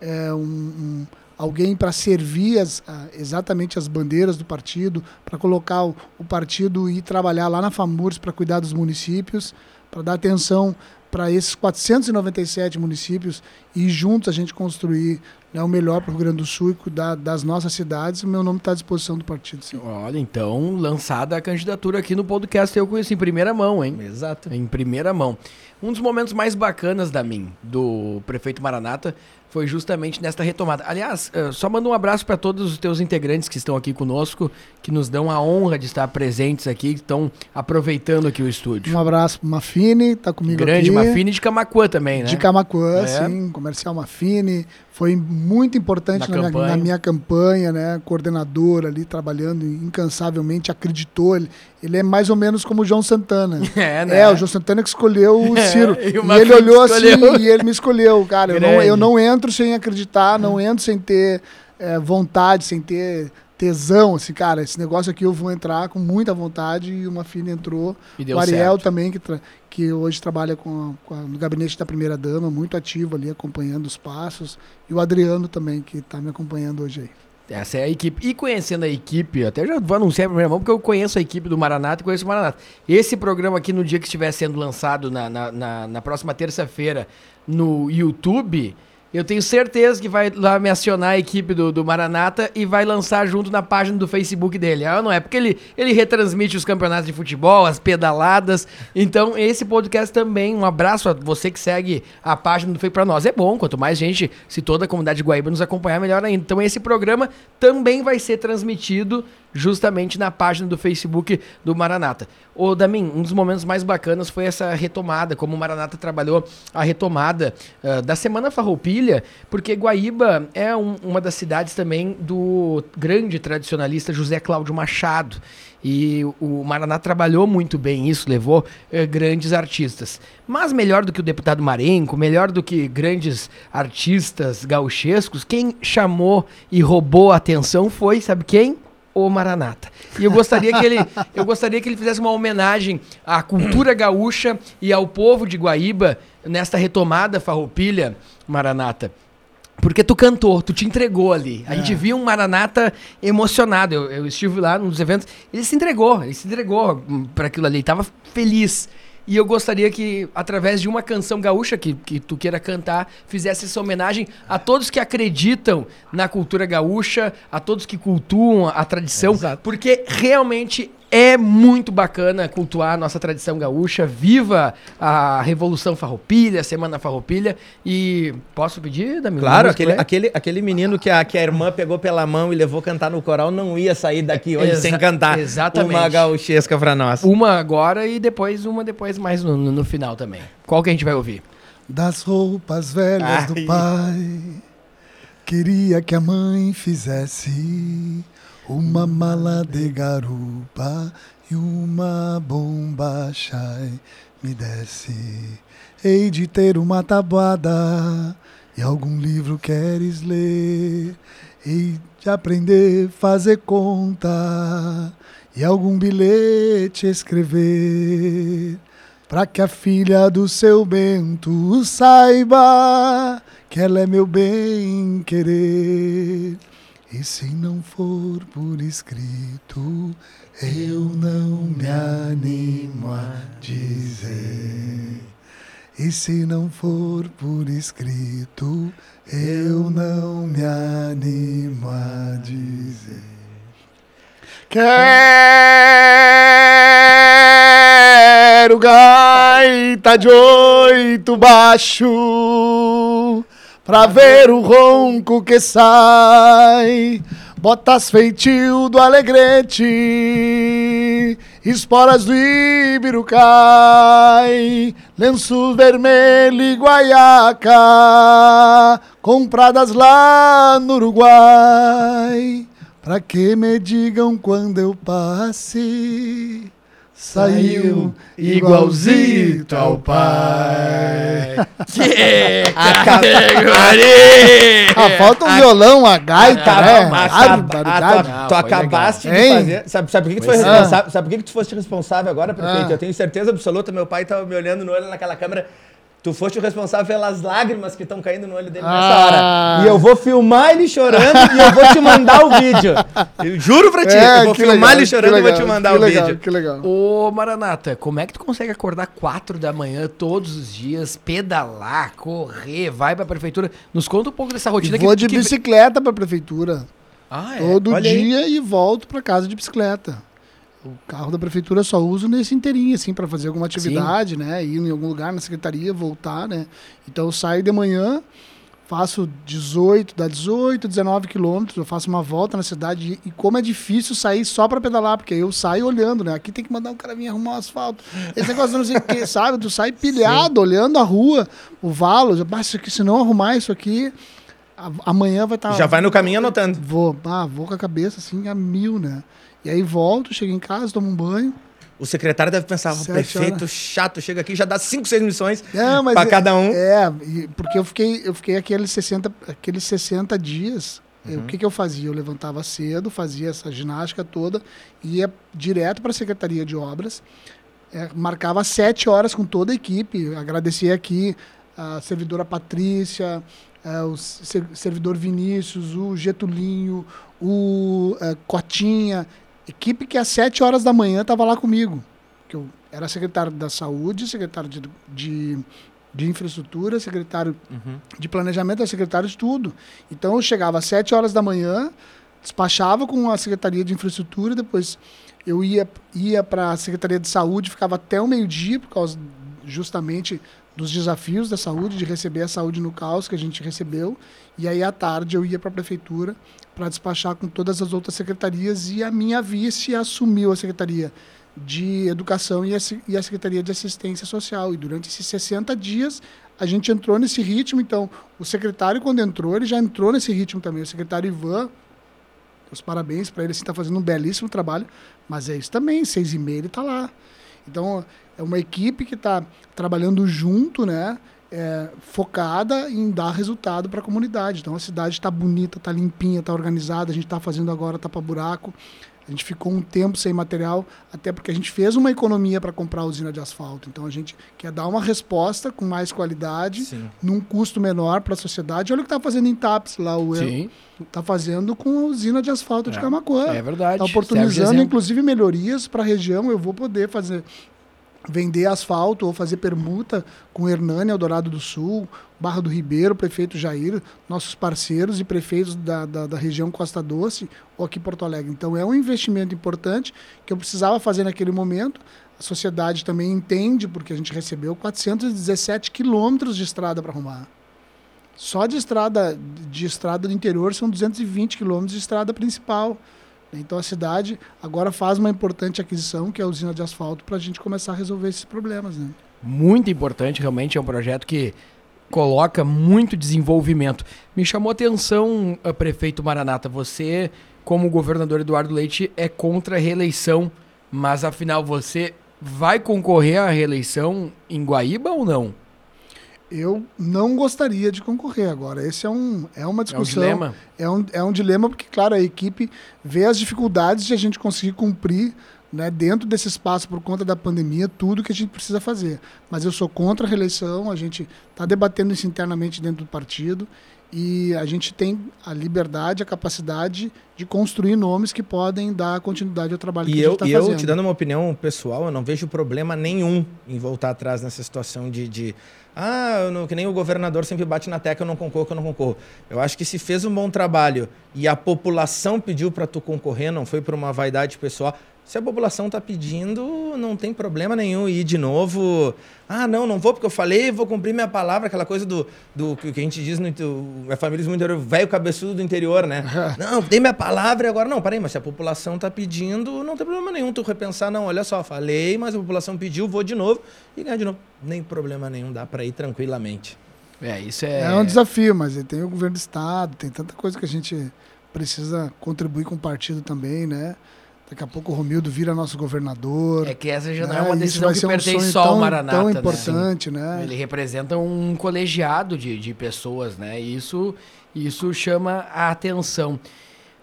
é, um, um alguém para servir as, exatamente as bandeiras do partido, para colocar o, o, partido e trabalhar lá na FAMURS para cuidar dos municípios, para dar atenção para esses 497 municípios e juntos a gente construir né, o melhor para o Rio Grande do Sul e cuidar das nossas cidades. O meu nome está à disposição do partido. Sim. Olha, então, lançada a candidatura aqui no podcast, eu conheci em primeira mão, hein? Exato. Em primeira mão. Um dos momentos mais bacanas da mim, do prefeito Maranata, foi justamente nesta retomada. Aliás, eh, só mando um abraço para todos os teus integrantes que estão aqui conosco, que nos dão a honra de estar presentes aqui, que estão aproveitando aqui o estúdio. Um abraço para Mafine, tá comigo Grande aqui. Grande Mafine de Camacuã também, né? De Camacuã, é. sim, comercial Mafine. Foi muito importante na, na, minha, na, minha, campanha, né? Coordenador ali, trabalhando incansavelmente, acreditou. Ele, ele é mais ou menos como o João Santana. [LAUGHS] É, né? É, o João Santana que escolheu o [LAUGHS] Ciro. É, e, e ele olhou escolheu. assim [LAUGHS] e ele me escolheu. Cara, eu não, eu não entro sem acreditar, não entro sem ter é, vontade, sem ter tesão, assim, cara, esse negócio aqui eu vou entrar com muita vontade e uma filha entrou. o Ariel certo. também, que, que hoje trabalha com, a, com a, no gabinete da primeira dama, muito ativo ali, acompanhando os passos. E o Adriano também, que está me acompanhando hoje aí. Essa é a equipe. E conhecendo a equipe, até já vou anunciar em primeira mão, porque eu conheço a equipe do Maranata e conheço o Maranata. Esse programa aqui, no dia que estiver sendo lançado, na, na, na, na próxima terça-feira, no YouTube, eu tenho certeza que vai lá me acionar a equipe do, do Maranata e vai lançar junto na página do Facebook dele. Ah, não é? Porque ele, ele retransmite os campeonatos de futebol, as pedaladas. Então, esse podcast também, um abraço a você que segue a página do Facebook para nós. É bom, quanto mais gente, se toda a comunidade de Guaíba nos acompanhar, melhor ainda. Então, esse programa também vai ser transmitido justamente na página do Facebook do Maranata. Ô, Damin, um dos momentos mais bacanas foi essa retomada, como o Maranata trabalhou a retomada uh, da Semana Farroupilha, porque Guaíba é um, uma das cidades também do grande tradicionalista José Cláudio Machado. E o Maraná trabalhou muito bem isso, levou eh, grandes artistas. Mas melhor do que o deputado Marenco, melhor do que grandes artistas gauchescos, quem chamou e roubou a atenção foi, sabe quem? O Maranata. E eu gostaria que ele, [LAUGHS] eu gostaria que ele fizesse uma homenagem à cultura [CLEARS THROAT] gaúcha e ao povo de Guaíba nesta retomada farroupilha, Maranata. Porque tu cantou, tu te entregou ali. A é. gente viu um Maranata emocionado. Eu, eu, estive lá nos eventos. Ele se entregou, ele se entregou para aquilo ali. Ele tava feliz. E eu gostaria que, através de uma canção gaúcha que, que tu queira cantar, fizesse essa homenagem a todos que acreditam na cultura gaúcha, a todos que cultuam a tradição, é, porque realmente é muito bacana cultuar a nossa tradição gaúcha. Viva a Revolução Farroupilha, a Semana Farroupilha. E posso pedir, da minha Claro, aquele, aquele, aquele menino que a, que a irmã pegou pela mão e levou cantar no coral não ia sair daqui hoje Exa sem cantar exatamente. uma gauchesca pra nós. Uma agora e depois uma depois mais no, no, no final também. Qual que a gente vai ouvir? Das roupas velhas Ai. do pai, queria que a mãe fizesse uma mala de garupa e uma bomba chai me desce. Hei de ter uma tabuada e algum livro queres ler. Hei de aprender fazer conta e algum bilhete escrever. Pra que a filha do seu Bento saiba que ela é meu bem querer. E se não for por escrito, eu não me animo a dizer. E se não for por escrito, eu não me animo a dizer. Quero gaita de oito baixo pra ver o ronco que sai. Botas feitio do alegrete. Esporas do Ibiro cai, lenço vermelho e guaiaca, compradas lá no Uruguai, pra que me digam quando eu passe Saiu igualzinho ao pai. Que [LAUGHS] categoria! Ah, falta um a, violão, a gaita, a, né? A, a, tu acabaste de fazer. Sabe, sabe por que, tu foi responsável? Sabe por que, que tu foste responsável agora, prefeito? Ah. Eu tenho certeza absoluta, meu pai estava me olhando no olho naquela câmera. Tu foste o responsável pelas lágrimas que estão caindo no olho dele ah. nessa hora. E eu vou filmar ele chorando e eu vou te mandar o vídeo. [LAUGHS] Eu juro pra ti. É, eu vou filmar legal, ele chorando legal, e vou te mandar o legal, vídeo. Que legal. Ô, Maranata, como é que tu consegue acordar 4 da manhã todos os dias, pedalar, correr, vai pra prefeitura? Nos conta um pouco dessa rotina. E vou que, de que... bicicleta pra prefeitura. Ah, é? Todo Olha dia aí. e volto pra casa de bicicleta o carro da prefeitura só uso nesse inteirinho, assim, para fazer alguma atividade, Sim. né? Ir em algum lugar na secretaria, voltar, né? Então eu saio de manhã, faço 18, dá 18, 19 quilômetros, eu faço uma volta na cidade e como é difícil sair só para pedalar, porque eu saio olhando, né? Aqui tem que mandar um cara vir arrumar o asfalto. Esse negócio não sei o que, [LAUGHS] sabe? Tu sai pilhado, Sim. olhando a rua, o valo, já aqui, se não arrumar isso aqui, amanhã vai estar. Tá, já vai no caminho anotando. Vou, ah, vou com a cabeça assim a mil, né? E aí volto, chego em casa, tomo um banho. O secretário deve pensar, o prefeito horas. chato, chega aqui já dá 5, 6 missões é, para cada um. É, porque eu fiquei, eu fiquei aqueles 60, aqueles 60 dias. Uhum. O que, que eu fazia? Eu levantava cedo, fazia essa ginástica toda, ia direto para a Secretaria de Obras, é, marcava sete horas com toda a equipe. Agradecer aqui a servidora Patrícia, é, o servidor Vinícius, o Getulinho, o é, Cotinha, Equipe que às 7 horas da manhã estava lá comigo. Que eu era secretário da saúde, secretário de, de, de infraestrutura, secretário uhum. de planejamento, secretário de tudo. Então eu chegava às 7 horas da manhã, despachava com a Secretaria de Infraestrutura, depois eu ia, ia para a Secretaria de Saúde, ficava até o meio-dia, por causa justamente dos desafios da saúde, de receber a saúde no caos que a gente recebeu. E aí, à tarde, eu ia para a prefeitura para despachar com todas as outras secretarias e a minha vice assumiu a secretaria de educação e a, secretaria de assistência social. E durante esses 60 dias, a gente entrou nesse ritmo. Então, o secretário, quando entrou, ele já entrou nesse ritmo também. O secretário Ivan, os parabéns para ele, está fazendo um belíssimo trabalho. Mas é isso também, seis e meia ele está lá. Então, é uma equipe que está trabalhando junto, né? É, focada em dar resultado para a comunidade. Então a cidade está bonita, está limpinha, está organizada. A gente está fazendo agora tapa-buraco. A gente ficou um tempo sem material, até porque a gente fez uma economia para comprar a usina de asfalto. Então a gente quer dar uma resposta com mais qualidade, Sim. num custo menor para a sociedade. Olha o que está fazendo em TAPS lá, o Está fazendo com a usina de asfalto é. de Camacuã. É verdade. Está oportunizando, inclusive, melhorias para a região. Eu vou poder fazer vender asfalto ou fazer permuta com Hernani, Eldorado do Sul, Barra do Ribeiro, prefeito Jair, nossos parceiros e prefeitos da, da, da, região Costa Doce ou aqui Porto Alegre. Então é um investimento importante que eu precisava fazer naquele momento. A sociedade também entende, porque a gente recebeu 417 quilômetros de estrada para arrumar. Só de estrada, de estrada do interior são 220 quilômetros de estrada principal. Então a cidade agora faz uma importante aquisição, que é a usina de asfalto, para a gente começar a resolver esses problemas. Né? Muito importante, realmente é um projeto que coloca muito desenvolvimento. Me chamou a atenção, eh, prefeito Maranata, você, como governador Eduardo Leite, é contra a reeleição, mas afinal você vai concorrer à reeleição em Guaíba ou não? Eu não gostaria de concorrer agora. Esse é, um, é uma discussão. É um dilema. É um, é um dilema porque, claro, a equipe vê as dificuldades de a gente conseguir cumprir né, dentro desse espaço por conta da pandemia, tudo que a gente precisa fazer. Mas eu sou contra a reeleição, a gente está debatendo isso internamente dentro do partido e a gente tem a liberdade, a capacidade de construir nomes que podem dar continuidade ao trabalho e que eu, a gente está fazendo. E eu, te dando uma opinião pessoal, eu não vejo problema nenhum em voltar atrás nessa situação de, de ah, não, que nem o governador sempre bate na tecla, eu não concorro, eu não concorro. Eu acho que se fez um bom trabalho e a população pediu para tu concorrer, não foi por uma vaidade pessoal, Se a população está pedindo, não tem problema nenhum ir de novo. Ah, não, não vou porque eu falei, vou cumprir minha palavra, aquela coisa do, do que a gente diz no minha família diz muito velho cabeçudo do interior, né? [LAUGHS] não, dei minha palavra e agora não, peraí, mas se a população está pedindo, não tem problema nenhum tu repensar, não, olha só, falei, mas a população pediu, vou de novo e ganhar de novo. Nem problema nenhum, dá para ir tranquilamente. É, isso é. É um desafio, mas tem o governo do estado, tem tanta coisa que a gente precisa contribuir com o partido também, né? Daqui a pouco o Romildo vira nosso governador. É que essa já não é né? uma decisão que pertence um só ao Maranata. tão né? importante, né? Ele representa um colegiado de, de pessoas, né? E isso, isso chama a atenção.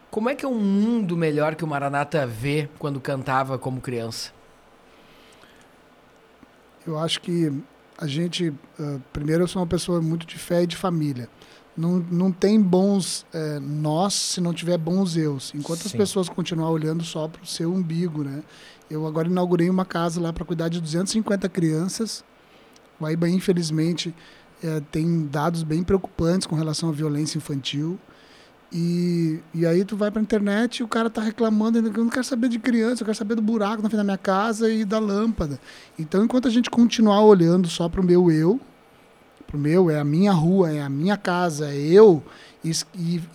Como é que é um mundo melhor que o Maranata vê quando cantava como criança? Eu acho que a gente, uh, primeiro, eu sou uma pessoa muito de fé e de família não, não tem bons é, nós se não tiver bons eus. Enquanto Sim. as pessoas continuarem olhando só para o seu umbigo, né? Eu agora inaugurei uma casa lá para cuidar de 250 crianças. O Aíba, infelizmente, é, tem dados bem preocupantes com relação à violência infantil. E, e aí tu vai para a internet e o cara tá reclamando, eu não quero saber de criança, eu quero saber do buraco na frente da minha casa e da lâmpada. Então, enquanto a gente continuar olhando só para o meu eu, pro meu, é a minha rua, é a minha casa, é eu, e,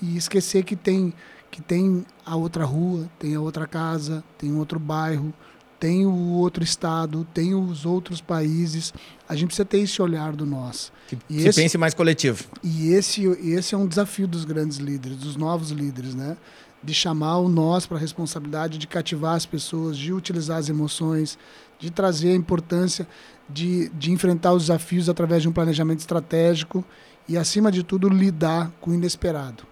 e, esquecer que tem, que tem a outra rua, tem a outra casa, tem outro bairro, tem o outro estado, tem os outros países. A gente precisa ter esse olhar do nós. Que e esse, pense mais coletivo. E esse, esse é um desafio dos grandes líderes, dos novos líderes, né? De chamar o nós para a responsabilidade, de cativar as pessoas, de utilizar as emoções, de trazer a importância de, de enfrentar os desafios através de um planejamento estratégico e, acima de tudo, lidar com o inesperado.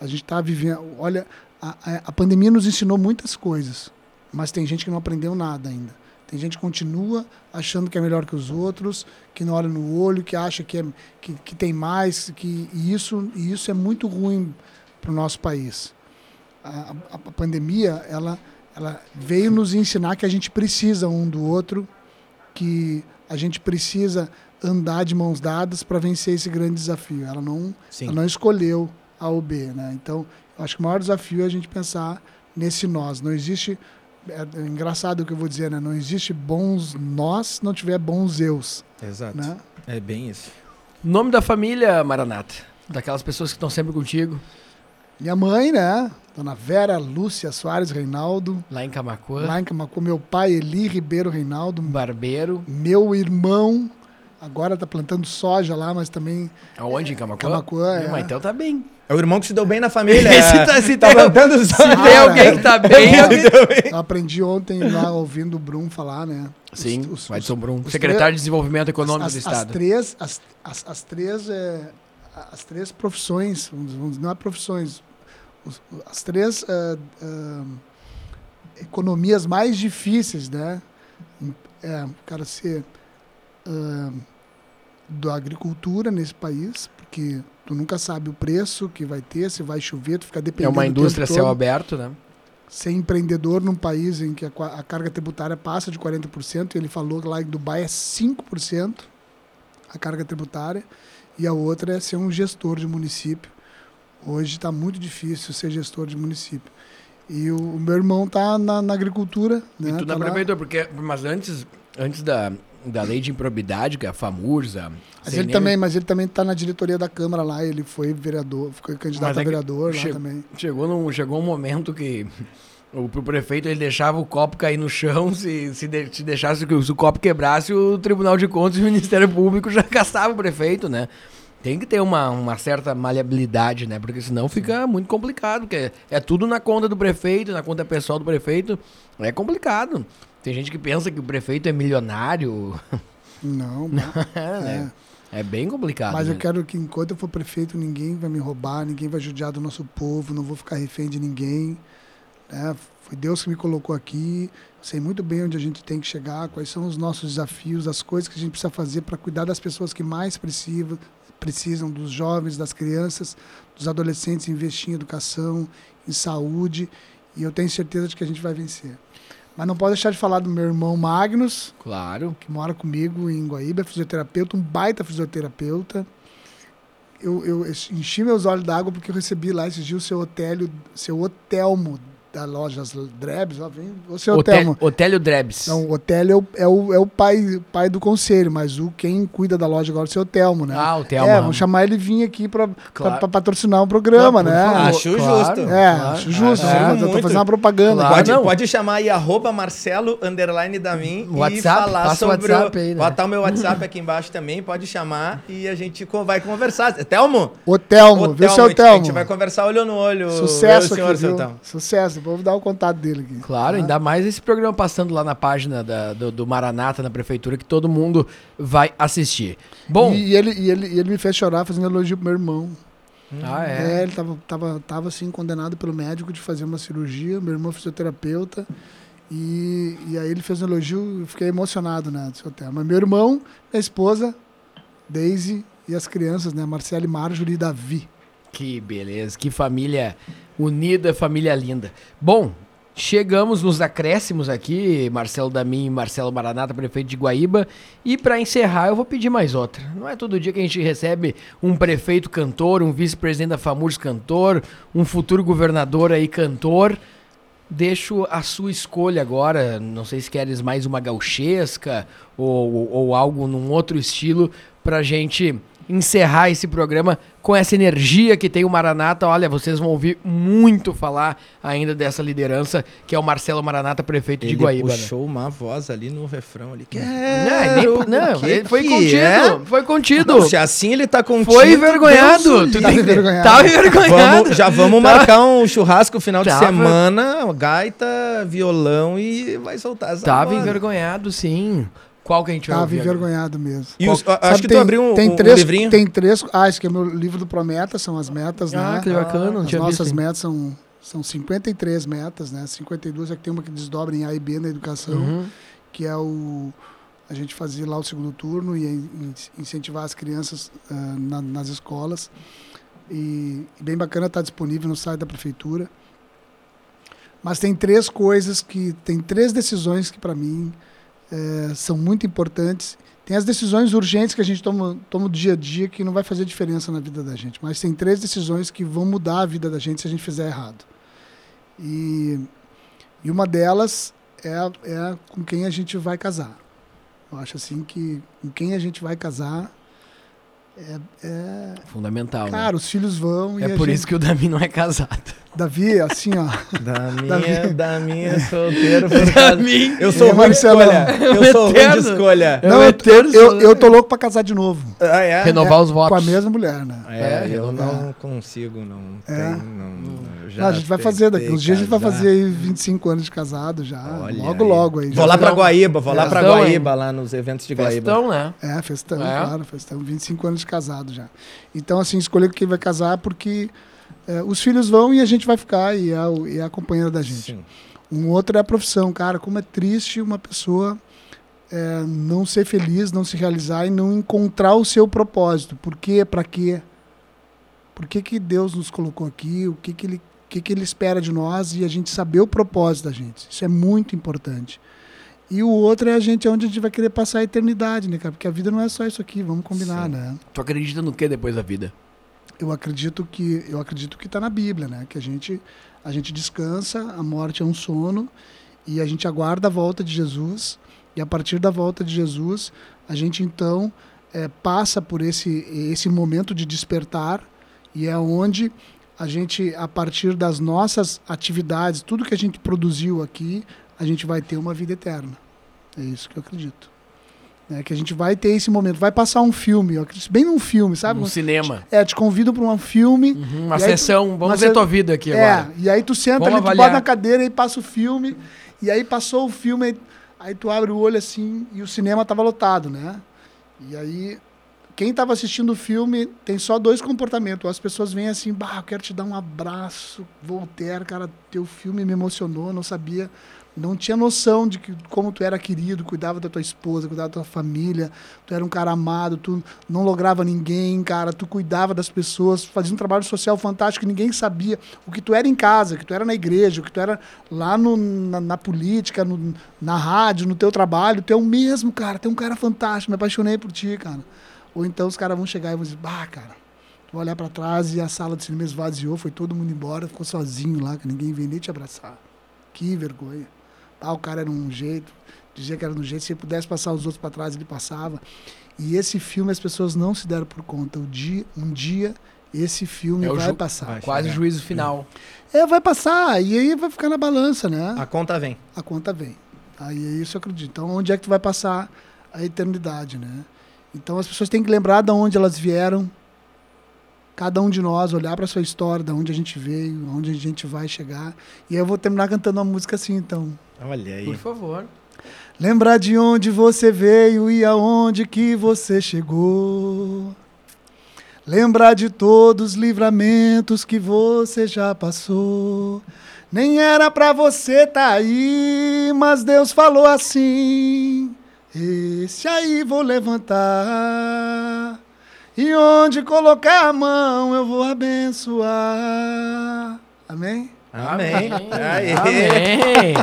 A gente está vivendo. Olha, a, a pandemia nos ensinou muitas coisas, mas tem gente que não aprendeu nada ainda. Tem gente que continua achando que é melhor que os outros, que não olha no olho, que acha que, é, que, que tem mais, que, e, isso, e isso é muito ruim para o nosso país. A, a, a pandemia, ela, ela veio nos ensinar que a gente precisa um do outro, que a gente precisa andar de mãos dadas para vencer esse grande desafio. Ela não, ela não escolheu A ou B, né? Então, eu acho que o maior desafio é a gente pensar nesse nós. Não existe é, é engraçado o que eu vou dizer, né? Não existe bons nós se não tiver bons eus. Exato. Né? É bem isso. Nome da família, Maranata? Daquelas pessoas que estão sempre contigo? Minha mãe, né? Dona Vera Lúcia Soares Reinaldo. Lá em Camacuã. Lá em Camacuã. Meu pai, Eli Ribeiro Reinaldo. Barbeiro. Meu irmão, agora tá plantando soja lá, mas também. Aonde? Em Camacuã? Camacuã, é. Mas então tá bem. É o irmão que se deu bem na família. [LAUGHS] se tá, se tá plantando soja. Se tem alguém que tá [LAUGHS] bem. Eu aprendi ontem lá ouvindo o Brum falar, né? Sim, os, os, Edson Brum, secretário de Desenvolvimento Econômico as, do Estado. As três, as, as, as três, é, as três profissões, não é profissões, as três uh, uh, economias mais difíceis, né? É, o cara ser uh, da agricultura nesse país, porque tu nunca sabe o preço que vai ter, se vai chover, tu fica dependendo. É uma indústria céu aberto, né? Ser empreendedor num país em que a, a carga tributária passa de 40%, e ele falou que lá em Dubai é 5% a carga tributária, e a outra é ser um gestor de município Hoje está muito difícil ser gestor de município. E o, o meu irmão está na, na, agricultura. Né? E tu tá na prefeitura, porque, mas antes, antes da, da lei de improbidade, que é a FAMURSA. Mas ele também, mas ele também está na diretoria da Câmara lá, ele foi vereador, foi candidato a é vereador lá também. Chegou, num, chegou um momento que o prefeito ele deixava o copo cair no chão, se, se, de, se deixasse se o copo quebrasse, o Tribunal de Contas e o Ministério Público já [LAUGHS] caçava o prefeito, né? Tem que ter uma, uma certa maleabilidade, né? Porque senão fica muito complicado, porque é tudo na conta do prefeito, na conta pessoal do prefeito. É complicado. Tem gente que pensa que o prefeito é milionário. [LAUGHS] Não, [LAUGHS] é, né? é. bem complicado. Mas né? eu quero que enquanto eu for prefeito, ninguém vai me roubar, ninguém vai judiar do nosso povo, não vou ficar refém de ninguém. Né? Foi Deus que me colocou aqui. Sei muito bem onde a gente tem que chegar, quais são os nossos desafios, as coisas que a gente precisa fazer para cuidar das pessoas que mais precisam, precisam dos jovens, das crianças, dos adolescentes, investir em educação, em saúde, e eu tenho certeza de que a gente vai vencer. Mas não pode deixar de falar do meu irmão Magnus. Claro. Que mora comigo em Guaíba, é fisioterapeuta, um baita fisioterapeuta. Eu, eu enchi meus olhos d'água porque eu recebi lá esses dias o seu Otélio, seu Otelmo da loja Drebs, ó, vem o seu Telmo. Otélio Drebs. Não, o Otélio é o, é o, é o pai, pai do conselho, mas o quem cuida da loja agora é o seu Telmo, né? Ah, o Telmo. É, vamos chamar ele vir aqui pra, Claro. patrocinar o programa, Não, por né? favor. Acho Claro. justo. É, Claro. acho justo. Ah, é, tô fazendo uma propaganda. Claro. Pode, não. pode chamar aí, arroba Marcelo, underline da mim, e WhatsApp, falar passa o sobre WhatsApp aí, né? Botar o meu WhatsApp aqui embaixo também, pode chamar e a gente vai conversar. Telmo? O Telmo, vê o Telmo, a gente- vai conversar olho no olho. Sucesso senhor, aqui, seu viu? Telmo. Sucesso. Vou dar o contato dele aqui. Claro, Tá? ainda mais esse programa passando lá na página da- do, do Maranata, na prefeitura, que todo mundo vai assistir. Bom, E, e ele, e, ele, e ele me fez chorar fazendo elogio pro meu irmão. ah, É, é. ele tava, tava, tava assim, condenado pelo médico de fazer uma cirurgia. Meu irmão é fisioterapeuta. E, e aí ele fez um elogio, eu fiquei emocionado, né, do seu tema. Mas meu irmão, minha esposa, Daisy e as crianças, né, Marcele, Marjorie e Davi. Que beleza, que família unida, família linda. Bom, chegamos nos acréscimos aqui, Marcelo Damin e Marcelo Maranata, prefeito de Guaíba. E para encerrar, eu vou pedir mais outra. Não é todo dia que a gente recebe um prefeito cantor, um vice-presidente da FAMURS cantor, um futuro governador aí cantor. Deixo a sua escolha agora. Não sei se queres mais uma gauchesca ou, ou, ou algo num outro estilo pra gente encerrar esse programa com essa energia que tem o Maranata. Olha, vocês vão ouvir muito falar ainda dessa liderança que é o Marcelo Maranata, prefeito de Ele Guaíba. né? puxou uma voz ali no refrão ali. Não, é nem- não, que ele foi contido, é? foi contido. Não, se assim ele tá contido. Foi envergonhado. Tu Tá envergonhado. Tava envergonhado. Vamos, já vamos Tá. marcar um churrasco final de Tava. semana, gaita, violão e vai soltar essa Tava voz. envergonhado, sim. Qual que a gente vai Tava agora? envergonhado mesmo. E os- Qual- acho que tu abriu um, tem um três, livrinho. Tem três. Ah, esse aqui é meu livro do Prometa, são as metas, Ah, né? que bacana, não As tinha nossas visto. metas são, são 53 metas, né? 52 é que tem uma que desdobra em A e B na educação, Uhum. que é o a gente fazer lá o segundo turno e in- incentivar as crianças ah, na- nas escolas. E, e bem bacana estar disponível no site da prefeitura. Mas tem três coisas que tem três decisões que para mim eh, são muito importantes. Tem as decisões urgentes que a gente toma, toma dia a dia que não vai fazer diferença na vida da gente, mas tem três decisões que vão mudar a vida da gente se a gente fizer errado. E, e uma delas é, é com quem a gente vai casar. Eu acho assim que com quem a gente vai casar é, é Fundamental, né? cara, os filhos vão e É por gente, isso que o Dami não é casado. Davi, assim, ó. Da Da minha, minha- da minha solteiro por [LAUGHS] causa... Dami. Eu sou É, ruim de escolha. Eu sou ruim de escolha. É Não, o eu, eterno eu, eu tô louco pra casar de novo. Ah, é? Renovar os Com votos. a mesma mulher, né? É, É, eu não consigo, não. É. Tem, não eu já Não, a gente vai fazer, daqui uns dias a gente vai fazer aí 25 anos de casado já. Olha logo, aí. logo aí. Vou já. lá pra. Guaíba, vou lá pra Guaíba, lá nos eventos de Guaíba. Festão, né? É, festão, É? claro, festão. 25 anos de casado já. Então, assim, escolher quem vai casar porque é, os filhos vão e a gente vai ficar e é, e é a companheira da gente. Sim. Um outro é a profissão, cara. Como é triste uma pessoa é, não ser feliz, não se realizar e não encontrar o seu propósito. Por quê? Pra quê? Por que, que Deus nos colocou aqui? O que, que, ele, que, que Ele espera de nós e a gente saber o propósito da gente. Isso é muito importante. E o outro é a gente onde a gente vai querer passar a eternidade, né, cara? Porque a vida não é só isso aqui, vamos combinar, Sim. né? Tu acredita no que depois da vida? eu acredito que eu acredito que está na Bíblia, né? Que a gente a gente descansa, a morte é um sono e a gente aguarda a volta de Jesus e a partir da volta de Jesus a gente então eh, passa por esse esse momento de despertar e é onde a gente a partir das nossas atividades, tudo que a gente produziu aqui, a gente vai ter uma vida eterna. É isso que eu acredito. É que a gente vai ter esse momento, vai passar um filme, acredito bem num filme, sabe? No cinema. É, te convido para um filme. Uhum, uma aí tu- sessão. Vamos ver tua vida aqui é, agora. e aí tu senta Vamos ali, tu bota na cadeira e passa o filme. E aí passou o filme, aí, aí tu abre o olho assim e o cinema tava lotado, né? E aí quem tava assistindo o filme tem só dois comportamentos. As pessoas vêm assim, bah, eu quero te dar um abraço, Voltaire, cara, teu filme me emocionou, não sabia, não tinha noção de que, como tu era querido, cuidava da tua esposa, cuidava da tua família, tu era um cara amado, tu não lograva ninguém, cara, tu cuidava das pessoas, fazia um trabalho social fantástico ninguém sabia. O que tu era em casa, o que tu era na igreja, o que tu era lá no, na, na política, no- na rádio, no teu trabalho, tu é o mesmo, cara, tu é um cara fantástico, me apaixonei por ti, cara. Ou então os caras vão chegar e vão dizer, bah, cara, Tu vai olhar para trás e a sala de cinema esvaziou, foi todo mundo embora, ficou sozinho lá, que ninguém veio nem te abraçar. Que vergonha. O cara era um jeito, dizia que era um jeito, se ele pudesse passar os outros para trás, ele passava. E esse filme as pessoas não se deram por conta. O dia, um dia esse filme É vai ju- passar. vai. Quase o juízo final. É, vai passar, e aí vai ficar na balança, né? A conta vem. a conta vem. Aí é isso eu acredito. Então, onde é que tu vai passar a eternidade, né? Então, as pessoas têm que lembrar de onde elas vieram. Cada um de nós olhar para sua história, de onde a gente veio, onde a gente vai chegar. E aí eu vou terminar cantando uma música assim, então. Olha aí. Por favor. Lembrar de onde você veio e aonde que você chegou. Lembrar de todos os livramentos que você já passou. Nem era pra você tá aí, mas Deus falou assim: Esse aí vou levantar. E onde colocar a mão eu vou abençoar. Amém? Amém. Aí. Amém.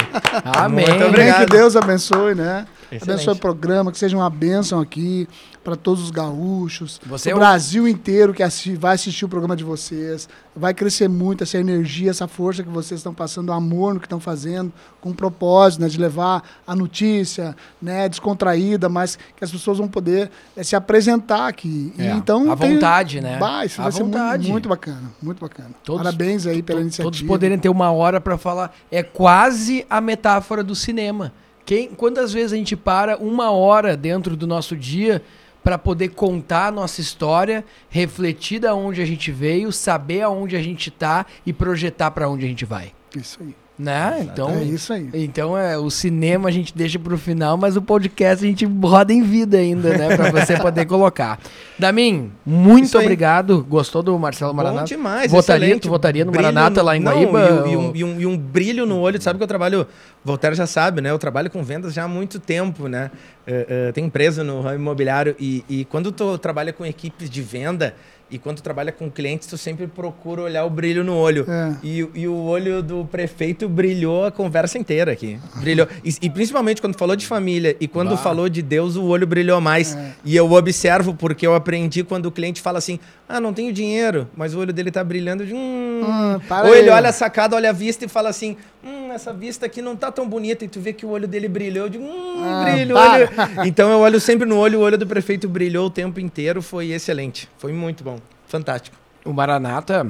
Amém. Muito obrigado. Amém, que Deus abençoe, né? Excelente. Abençoe o programa, que seja uma bênção aqui para todos os gaúchos, Você o é um- Brasil inteiro que vai assistir o programa de vocês. Vai crescer muito essa energia, essa força que vocês estão passando, o amor no que estão fazendo, com um propósito né, de levar a notícia né, descontraída, mas que as pessoas vão poder eh, se apresentar aqui. E É, então, à tem- vontade, né? Vai, isso À vai ser muito, vontade. muito bacana, muito bacana. Todos- Parabéns aí pela iniciativa. Todos poderem ter uma hora pra falar. É quase a metáfora do cinema. Quem, quantas vezes a gente para uma hora dentro do nosso dia pra poder contar a nossa história, refletir da onde a gente veio, saber aonde a gente tá e projetar pra onde a gente vai, Isso aí. Né? Então, É isso aí. então é o cinema a gente deixa pro final, mas o podcast a gente roda em vida ainda, né, Pra você poder colocar. [LAUGHS] Damin, muito obrigado. Gostou do Marcelo Maranata? Bom demais, Votaria, excelente. tu votaria no Brilho Maranata lá em não, Guaíba? E, ou- um, e um- e um brilho no olho. Tu sabe que eu trabalho, Voltaire já sabe, né? Eu trabalho com vendas já há muito tempo, né? Eh, eh, tem empresa no ramo imobiliário e, e quando tu trabalha com equipes de venda e quando tu trabalha com clientes, tu sempre procura olhar o brilho no olho. É. E, e o olho do prefeito brilhou a conversa inteira aqui. Brilhou. E, e principalmente quando falou de família e quando Bah. falou de Deus, o olho brilhou mais. É. E eu observo porque eu aprendi quando o cliente fala assim: ah, não tenho dinheiro, mas o olho dele tá brilhando de um. Ah, para Ou ele aí. olha a sacada, olha a vista e fala assim: hum, essa vista aqui não tá tão bonita. E tu vê que o olho dele brilhou de um Ah, brilho. olho. Então eu olho sempre no olho, o olho do prefeito brilhou o tempo inteiro. Foi excelente. Foi muito bom. Fantástico. O Maranata,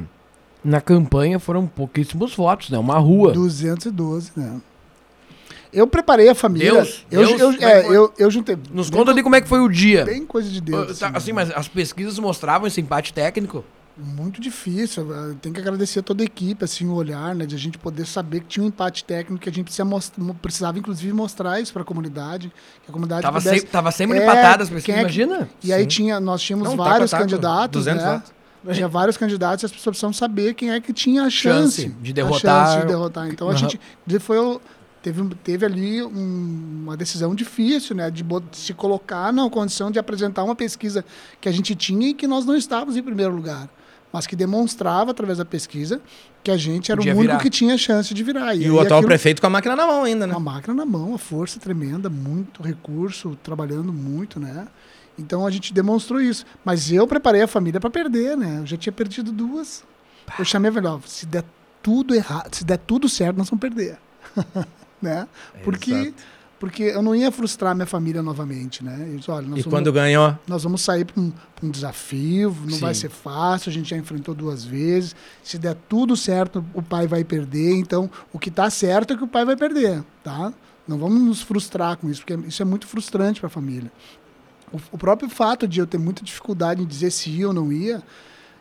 na campanha, foram pouquíssimos votos, né? Uma rua. 212, né? Eu preparei a família. Deus? eu, Deus? eu, é é, foi? eu, eu juntei. Nos conta ali como é que foi o dia. Bem coisa de Deus. Tá, Assim, mas as pesquisas mostravam esse empate técnico. Muito difícil. eh, Tem que agradecer a toda a equipe, assim, o olhar, né? De a gente poder saber que tinha um empate técnico, que a gente precisa most- mo- precisava, inclusive, mostrar isso para a comunidade. Que a comunidade Tava, pudesse... sempre, tava sempre É, empatadas as quem pesquisas, é que- imagina. E aí tinha, nós tínhamos Não, a vários taco, candidatos, 200 né? votos. Tinha vários candidatos e as pessoas precisam saber quem é que tinha a Chance chance, de a derrotar- chance de derrotar. Então a Aham. gente foi teve, teve ali um- uma decisão difícil, né, de, se colocar na condição de apresentar uma pesquisa que a gente tinha e que nós não estávamos em primeiro lugar, mas que demonstrava através da pesquisa que a gente era Podia o único virar. que tinha chance de virar. E, aí o atual aquilo- prefeito com a máquina na mão ainda, né? com a máquina na mão, a força tremenda, muito recurso, trabalhando muito, né? Então a gente demonstrou isso. Mas eu preparei a família para perder, né? Eu já tinha perdido duas. Eu chamei a melhor, se der tudo errado, se der tudo certo, nós vamos perder. [LAUGHS] né? Porque, Exato. porque eu não ia frustrar minha família novamente, né? Eu disse, olha, E vamos- quando ganhou, nós vamos sair para um, um desafio, não Sim. vai ser fácil, a gente já enfrentou duas vezes. Se der tudo certo, o pai vai perder. Então, o que está certo é que o pai vai perder, tá? Não vamos nos frustrar com isso, porque isso é muito frustrante para a família. O, o próprio fato de eu ter muita dificuldade em dizer se ia ou não ia,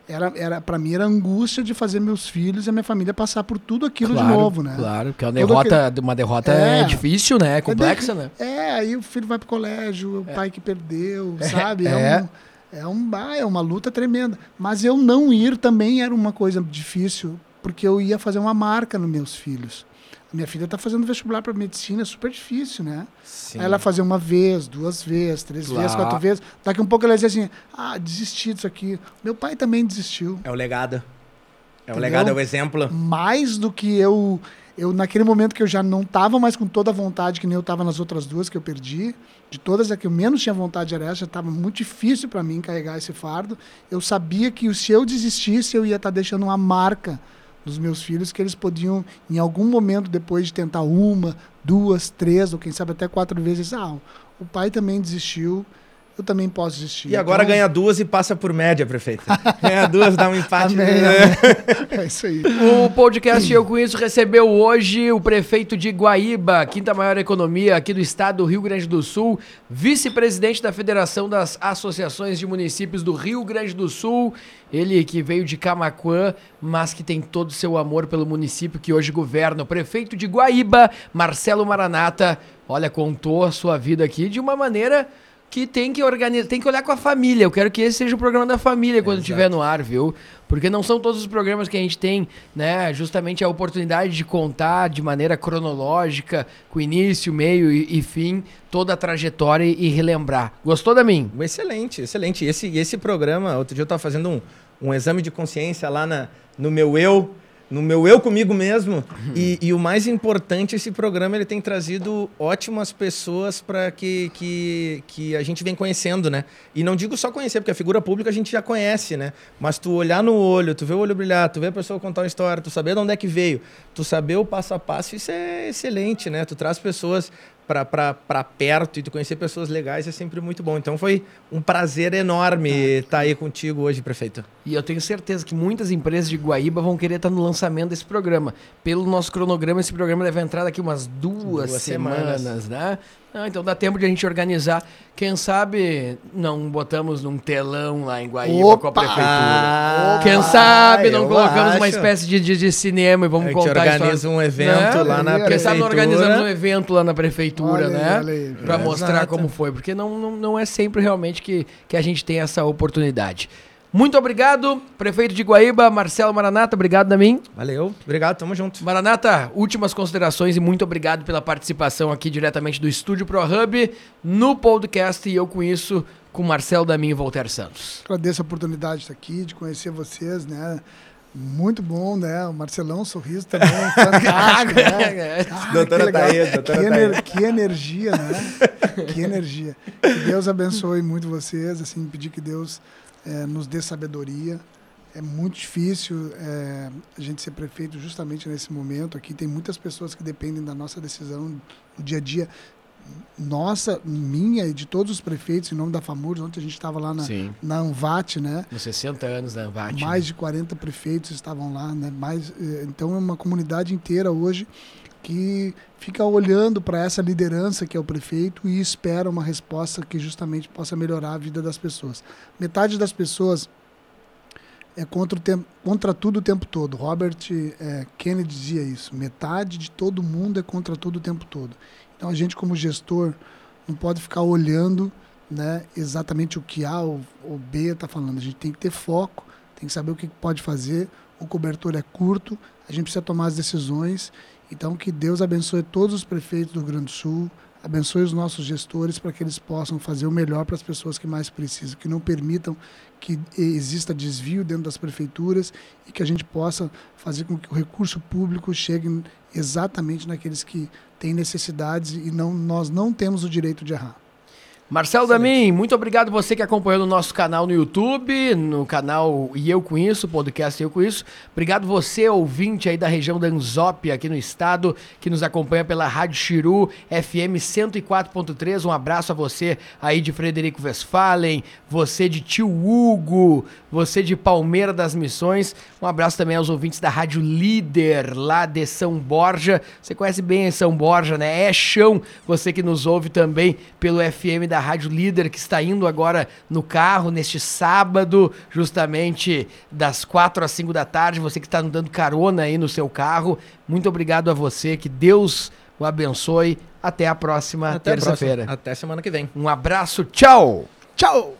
era, era para mim era angústia de fazer meus filhos e a minha família passar por tudo aquilo claro, de novo, né? Claro, porque uma derrota, uma derrota é. É. difícil, né? É complexa, né? É, aí o filho vai pro colégio, o pai que perdeu, sabe? é. É, um, é, um, é uma luta tremenda. Mas eu não ir também era uma coisa difícil, porque eu ia fazer uma marca nos meus filhos. A minha filha está fazendo vestibular para medicina, é super difícil, né? sim. Aí ela fazer uma vez, duas vezes, três vezes, Claro. quatro vezes. Daqui um pouco ela dizia assim: ah, desisti disso aqui. Meu pai também desistiu. é o legado. É o Entendeu? legado, é o exemplo. mais do que eu eu naquele momento que eu já não estava mais com toda a vontade que nem eu estava nas outras duas que eu perdi, de todas as que eu menos tinha vontade era essa, já estava muito difícil para mim carregar esse fardo. Eu sabia que se eu desistisse, eu ia estar tá deixando uma marca dos meus filhos que eles podiam, em algum momento, depois de tentar uma, duas, três, ou quem sabe até quatro vezes, ah, o pai também desistiu, eu também posso existir. E agora então... ganha duas e passa por média, prefeito. ganha duas, dá um empate. [LAUGHS] Amém, amém. [LAUGHS] É isso aí. O podcast Eu Conheço recebeu hoje o prefeito de Guaíba, quinta maior economia aqui do estado do Rio Grande do Sul, vice-presidente da Federação das Associações de Municípios do Rio Grande do Sul. Ele que veio de Camaquã, mas que tem todo o seu amor pelo município que hoje governa. O prefeito de Guaíba, Marcelo Maranata, olha, contou a sua vida aqui de uma maneira que tem que organizar, tem que olhar com a família. Eu quero que esse seja o programa da família quando estiver no ar, viu? Porque não são todos os programas que a gente tem, né, justamente a oportunidade de contar de maneira cronológica, com início, meio e, e fim, toda a trajetória e, relembrar. Gostou da mim? Excelente, excelente. Esse, esse programa, outro dia eu estava fazendo um, um exame de consciência lá na, no meu eu no meu eu comigo mesmo. E, e, o mais importante, esse programa ele tem trazido ótimas pessoas para que, que, que a gente vem conhecendo, né? E não digo só conhecer, porque a figura pública a gente já conhece, né? Mas tu olhar no olho, tu ver o olho brilhar, tu ver a pessoa contar uma história, tu saber de onde é que veio, tu saber o passo a passo, isso é excelente, né? Tu traz pessoas para perto e tu conhecer pessoas legais é sempre muito bom. Então foi um prazer enorme estar tá aí contigo hoje, prefeito. E eu tenho certeza que muitas empresas de Guaíba vão querer estar no lançamento desse programa. Pelo nosso cronograma, esse programa deve entrar daqui umas duas, duas semanas, semanas, né? Ah, então dá tempo de a gente organizar. Quem sabe não botamos num telão lá em Guaíba Opa! com a prefeitura. Ah, Quem sabe não colocamos acho. uma espécie de, de, de, cinema e vamos a contar a organiza um evento né? lá na Quem prefeitura. Quem sabe não organizamos um evento lá na prefeitura, olha né? É, mostrar exato. como foi. Porque não, não, não é sempre realmente que, que a gente tem essa oportunidade. Muito obrigado, prefeito de Guaíba, Marcelo Maranata, obrigado da mim. Valeu, obrigado, tamo junto. Maranata, últimas considerações e muito obrigado pela participação aqui diretamente do Estúdio Pro Hub no podcast e eu com isso com Marcelo Damin e Voltaire Santos. Agradeço a oportunidade de estar aqui, de conhecer vocês, né? Muito bom, né? O Marcelão, sorriso também, fantástico, [LAUGHS] né? Ah, doutora Thaís, doutora que, ener que energia, né? que energia. Que Deus abençoe muito vocês, assim, pedir que Deus é, nos dê sabedoria. É muito difícil é, a gente ser prefeito justamente nesse momento. Aqui tem muitas pessoas que dependem da nossa decisão no dia a dia. Nossa, minha e de todos os prefeitos, em nome da FAMURS, ontem a gente estava lá na, na Anvat, né? Nos 60 anos da Anvat. Mais né? de 40 prefeitos estavam lá, né? Mais, é, então é uma comunidade inteira hoje que fica olhando para essa liderança que é o prefeito e espera uma resposta que justamente possa melhorar a vida das pessoas. Metade das pessoas é contra, o tempo, contra tudo o tempo todo. Robert é, Kennedy dizia isso. Metade de todo mundo é contra tudo o tempo todo. Então a gente como gestor não pode ficar olhando né, exatamente o que A ou, ou B está falando. A gente tem que ter foco, tem que saber o que pode fazer. O cobertor é curto, a gente precisa tomar as decisões então, que Deus abençoe todos os prefeitos do Rio Grande do Sul, abençoe os nossos gestores para que eles possam fazer o melhor para as pessoas que mais precisam, que não permitam que exista desvio dentro das prefeituras e que a gente possa fazer com que o recurso público chegue exatamente naqueles que têm necessidades e não, nós não temos o direito de errar. Marcelo Damin, muito obrigado você que acompanhou no nosso canal no YouTube, no canal E Eu Com Isso, podcast Eu Com Isso. Obrigado você, ouvinte aí da região da Anzópia, aqui no estado, que nos acompanha pela Rádio Chiru, FM 104.3. Um abraço a você aí de Frederico Westphalen, você de Tio Hugo, você de Palmeira das Missões. Um abraço também aos ouvintes da Rádio Líder, lá de São Borja. Você conhece bem São Borja, né? É chão, você que nos ouve também pelo FM da Rádio Líder, que está indo agora no carro neste sábado, justamente das quatro às cinco da tarde. Você que está dando carona aí no seu carro, muito obrigado a você. Que Deus o abençoe. Até a próxima terça-feira. Até semana que vem. Um abraço. Tchau. Tchau.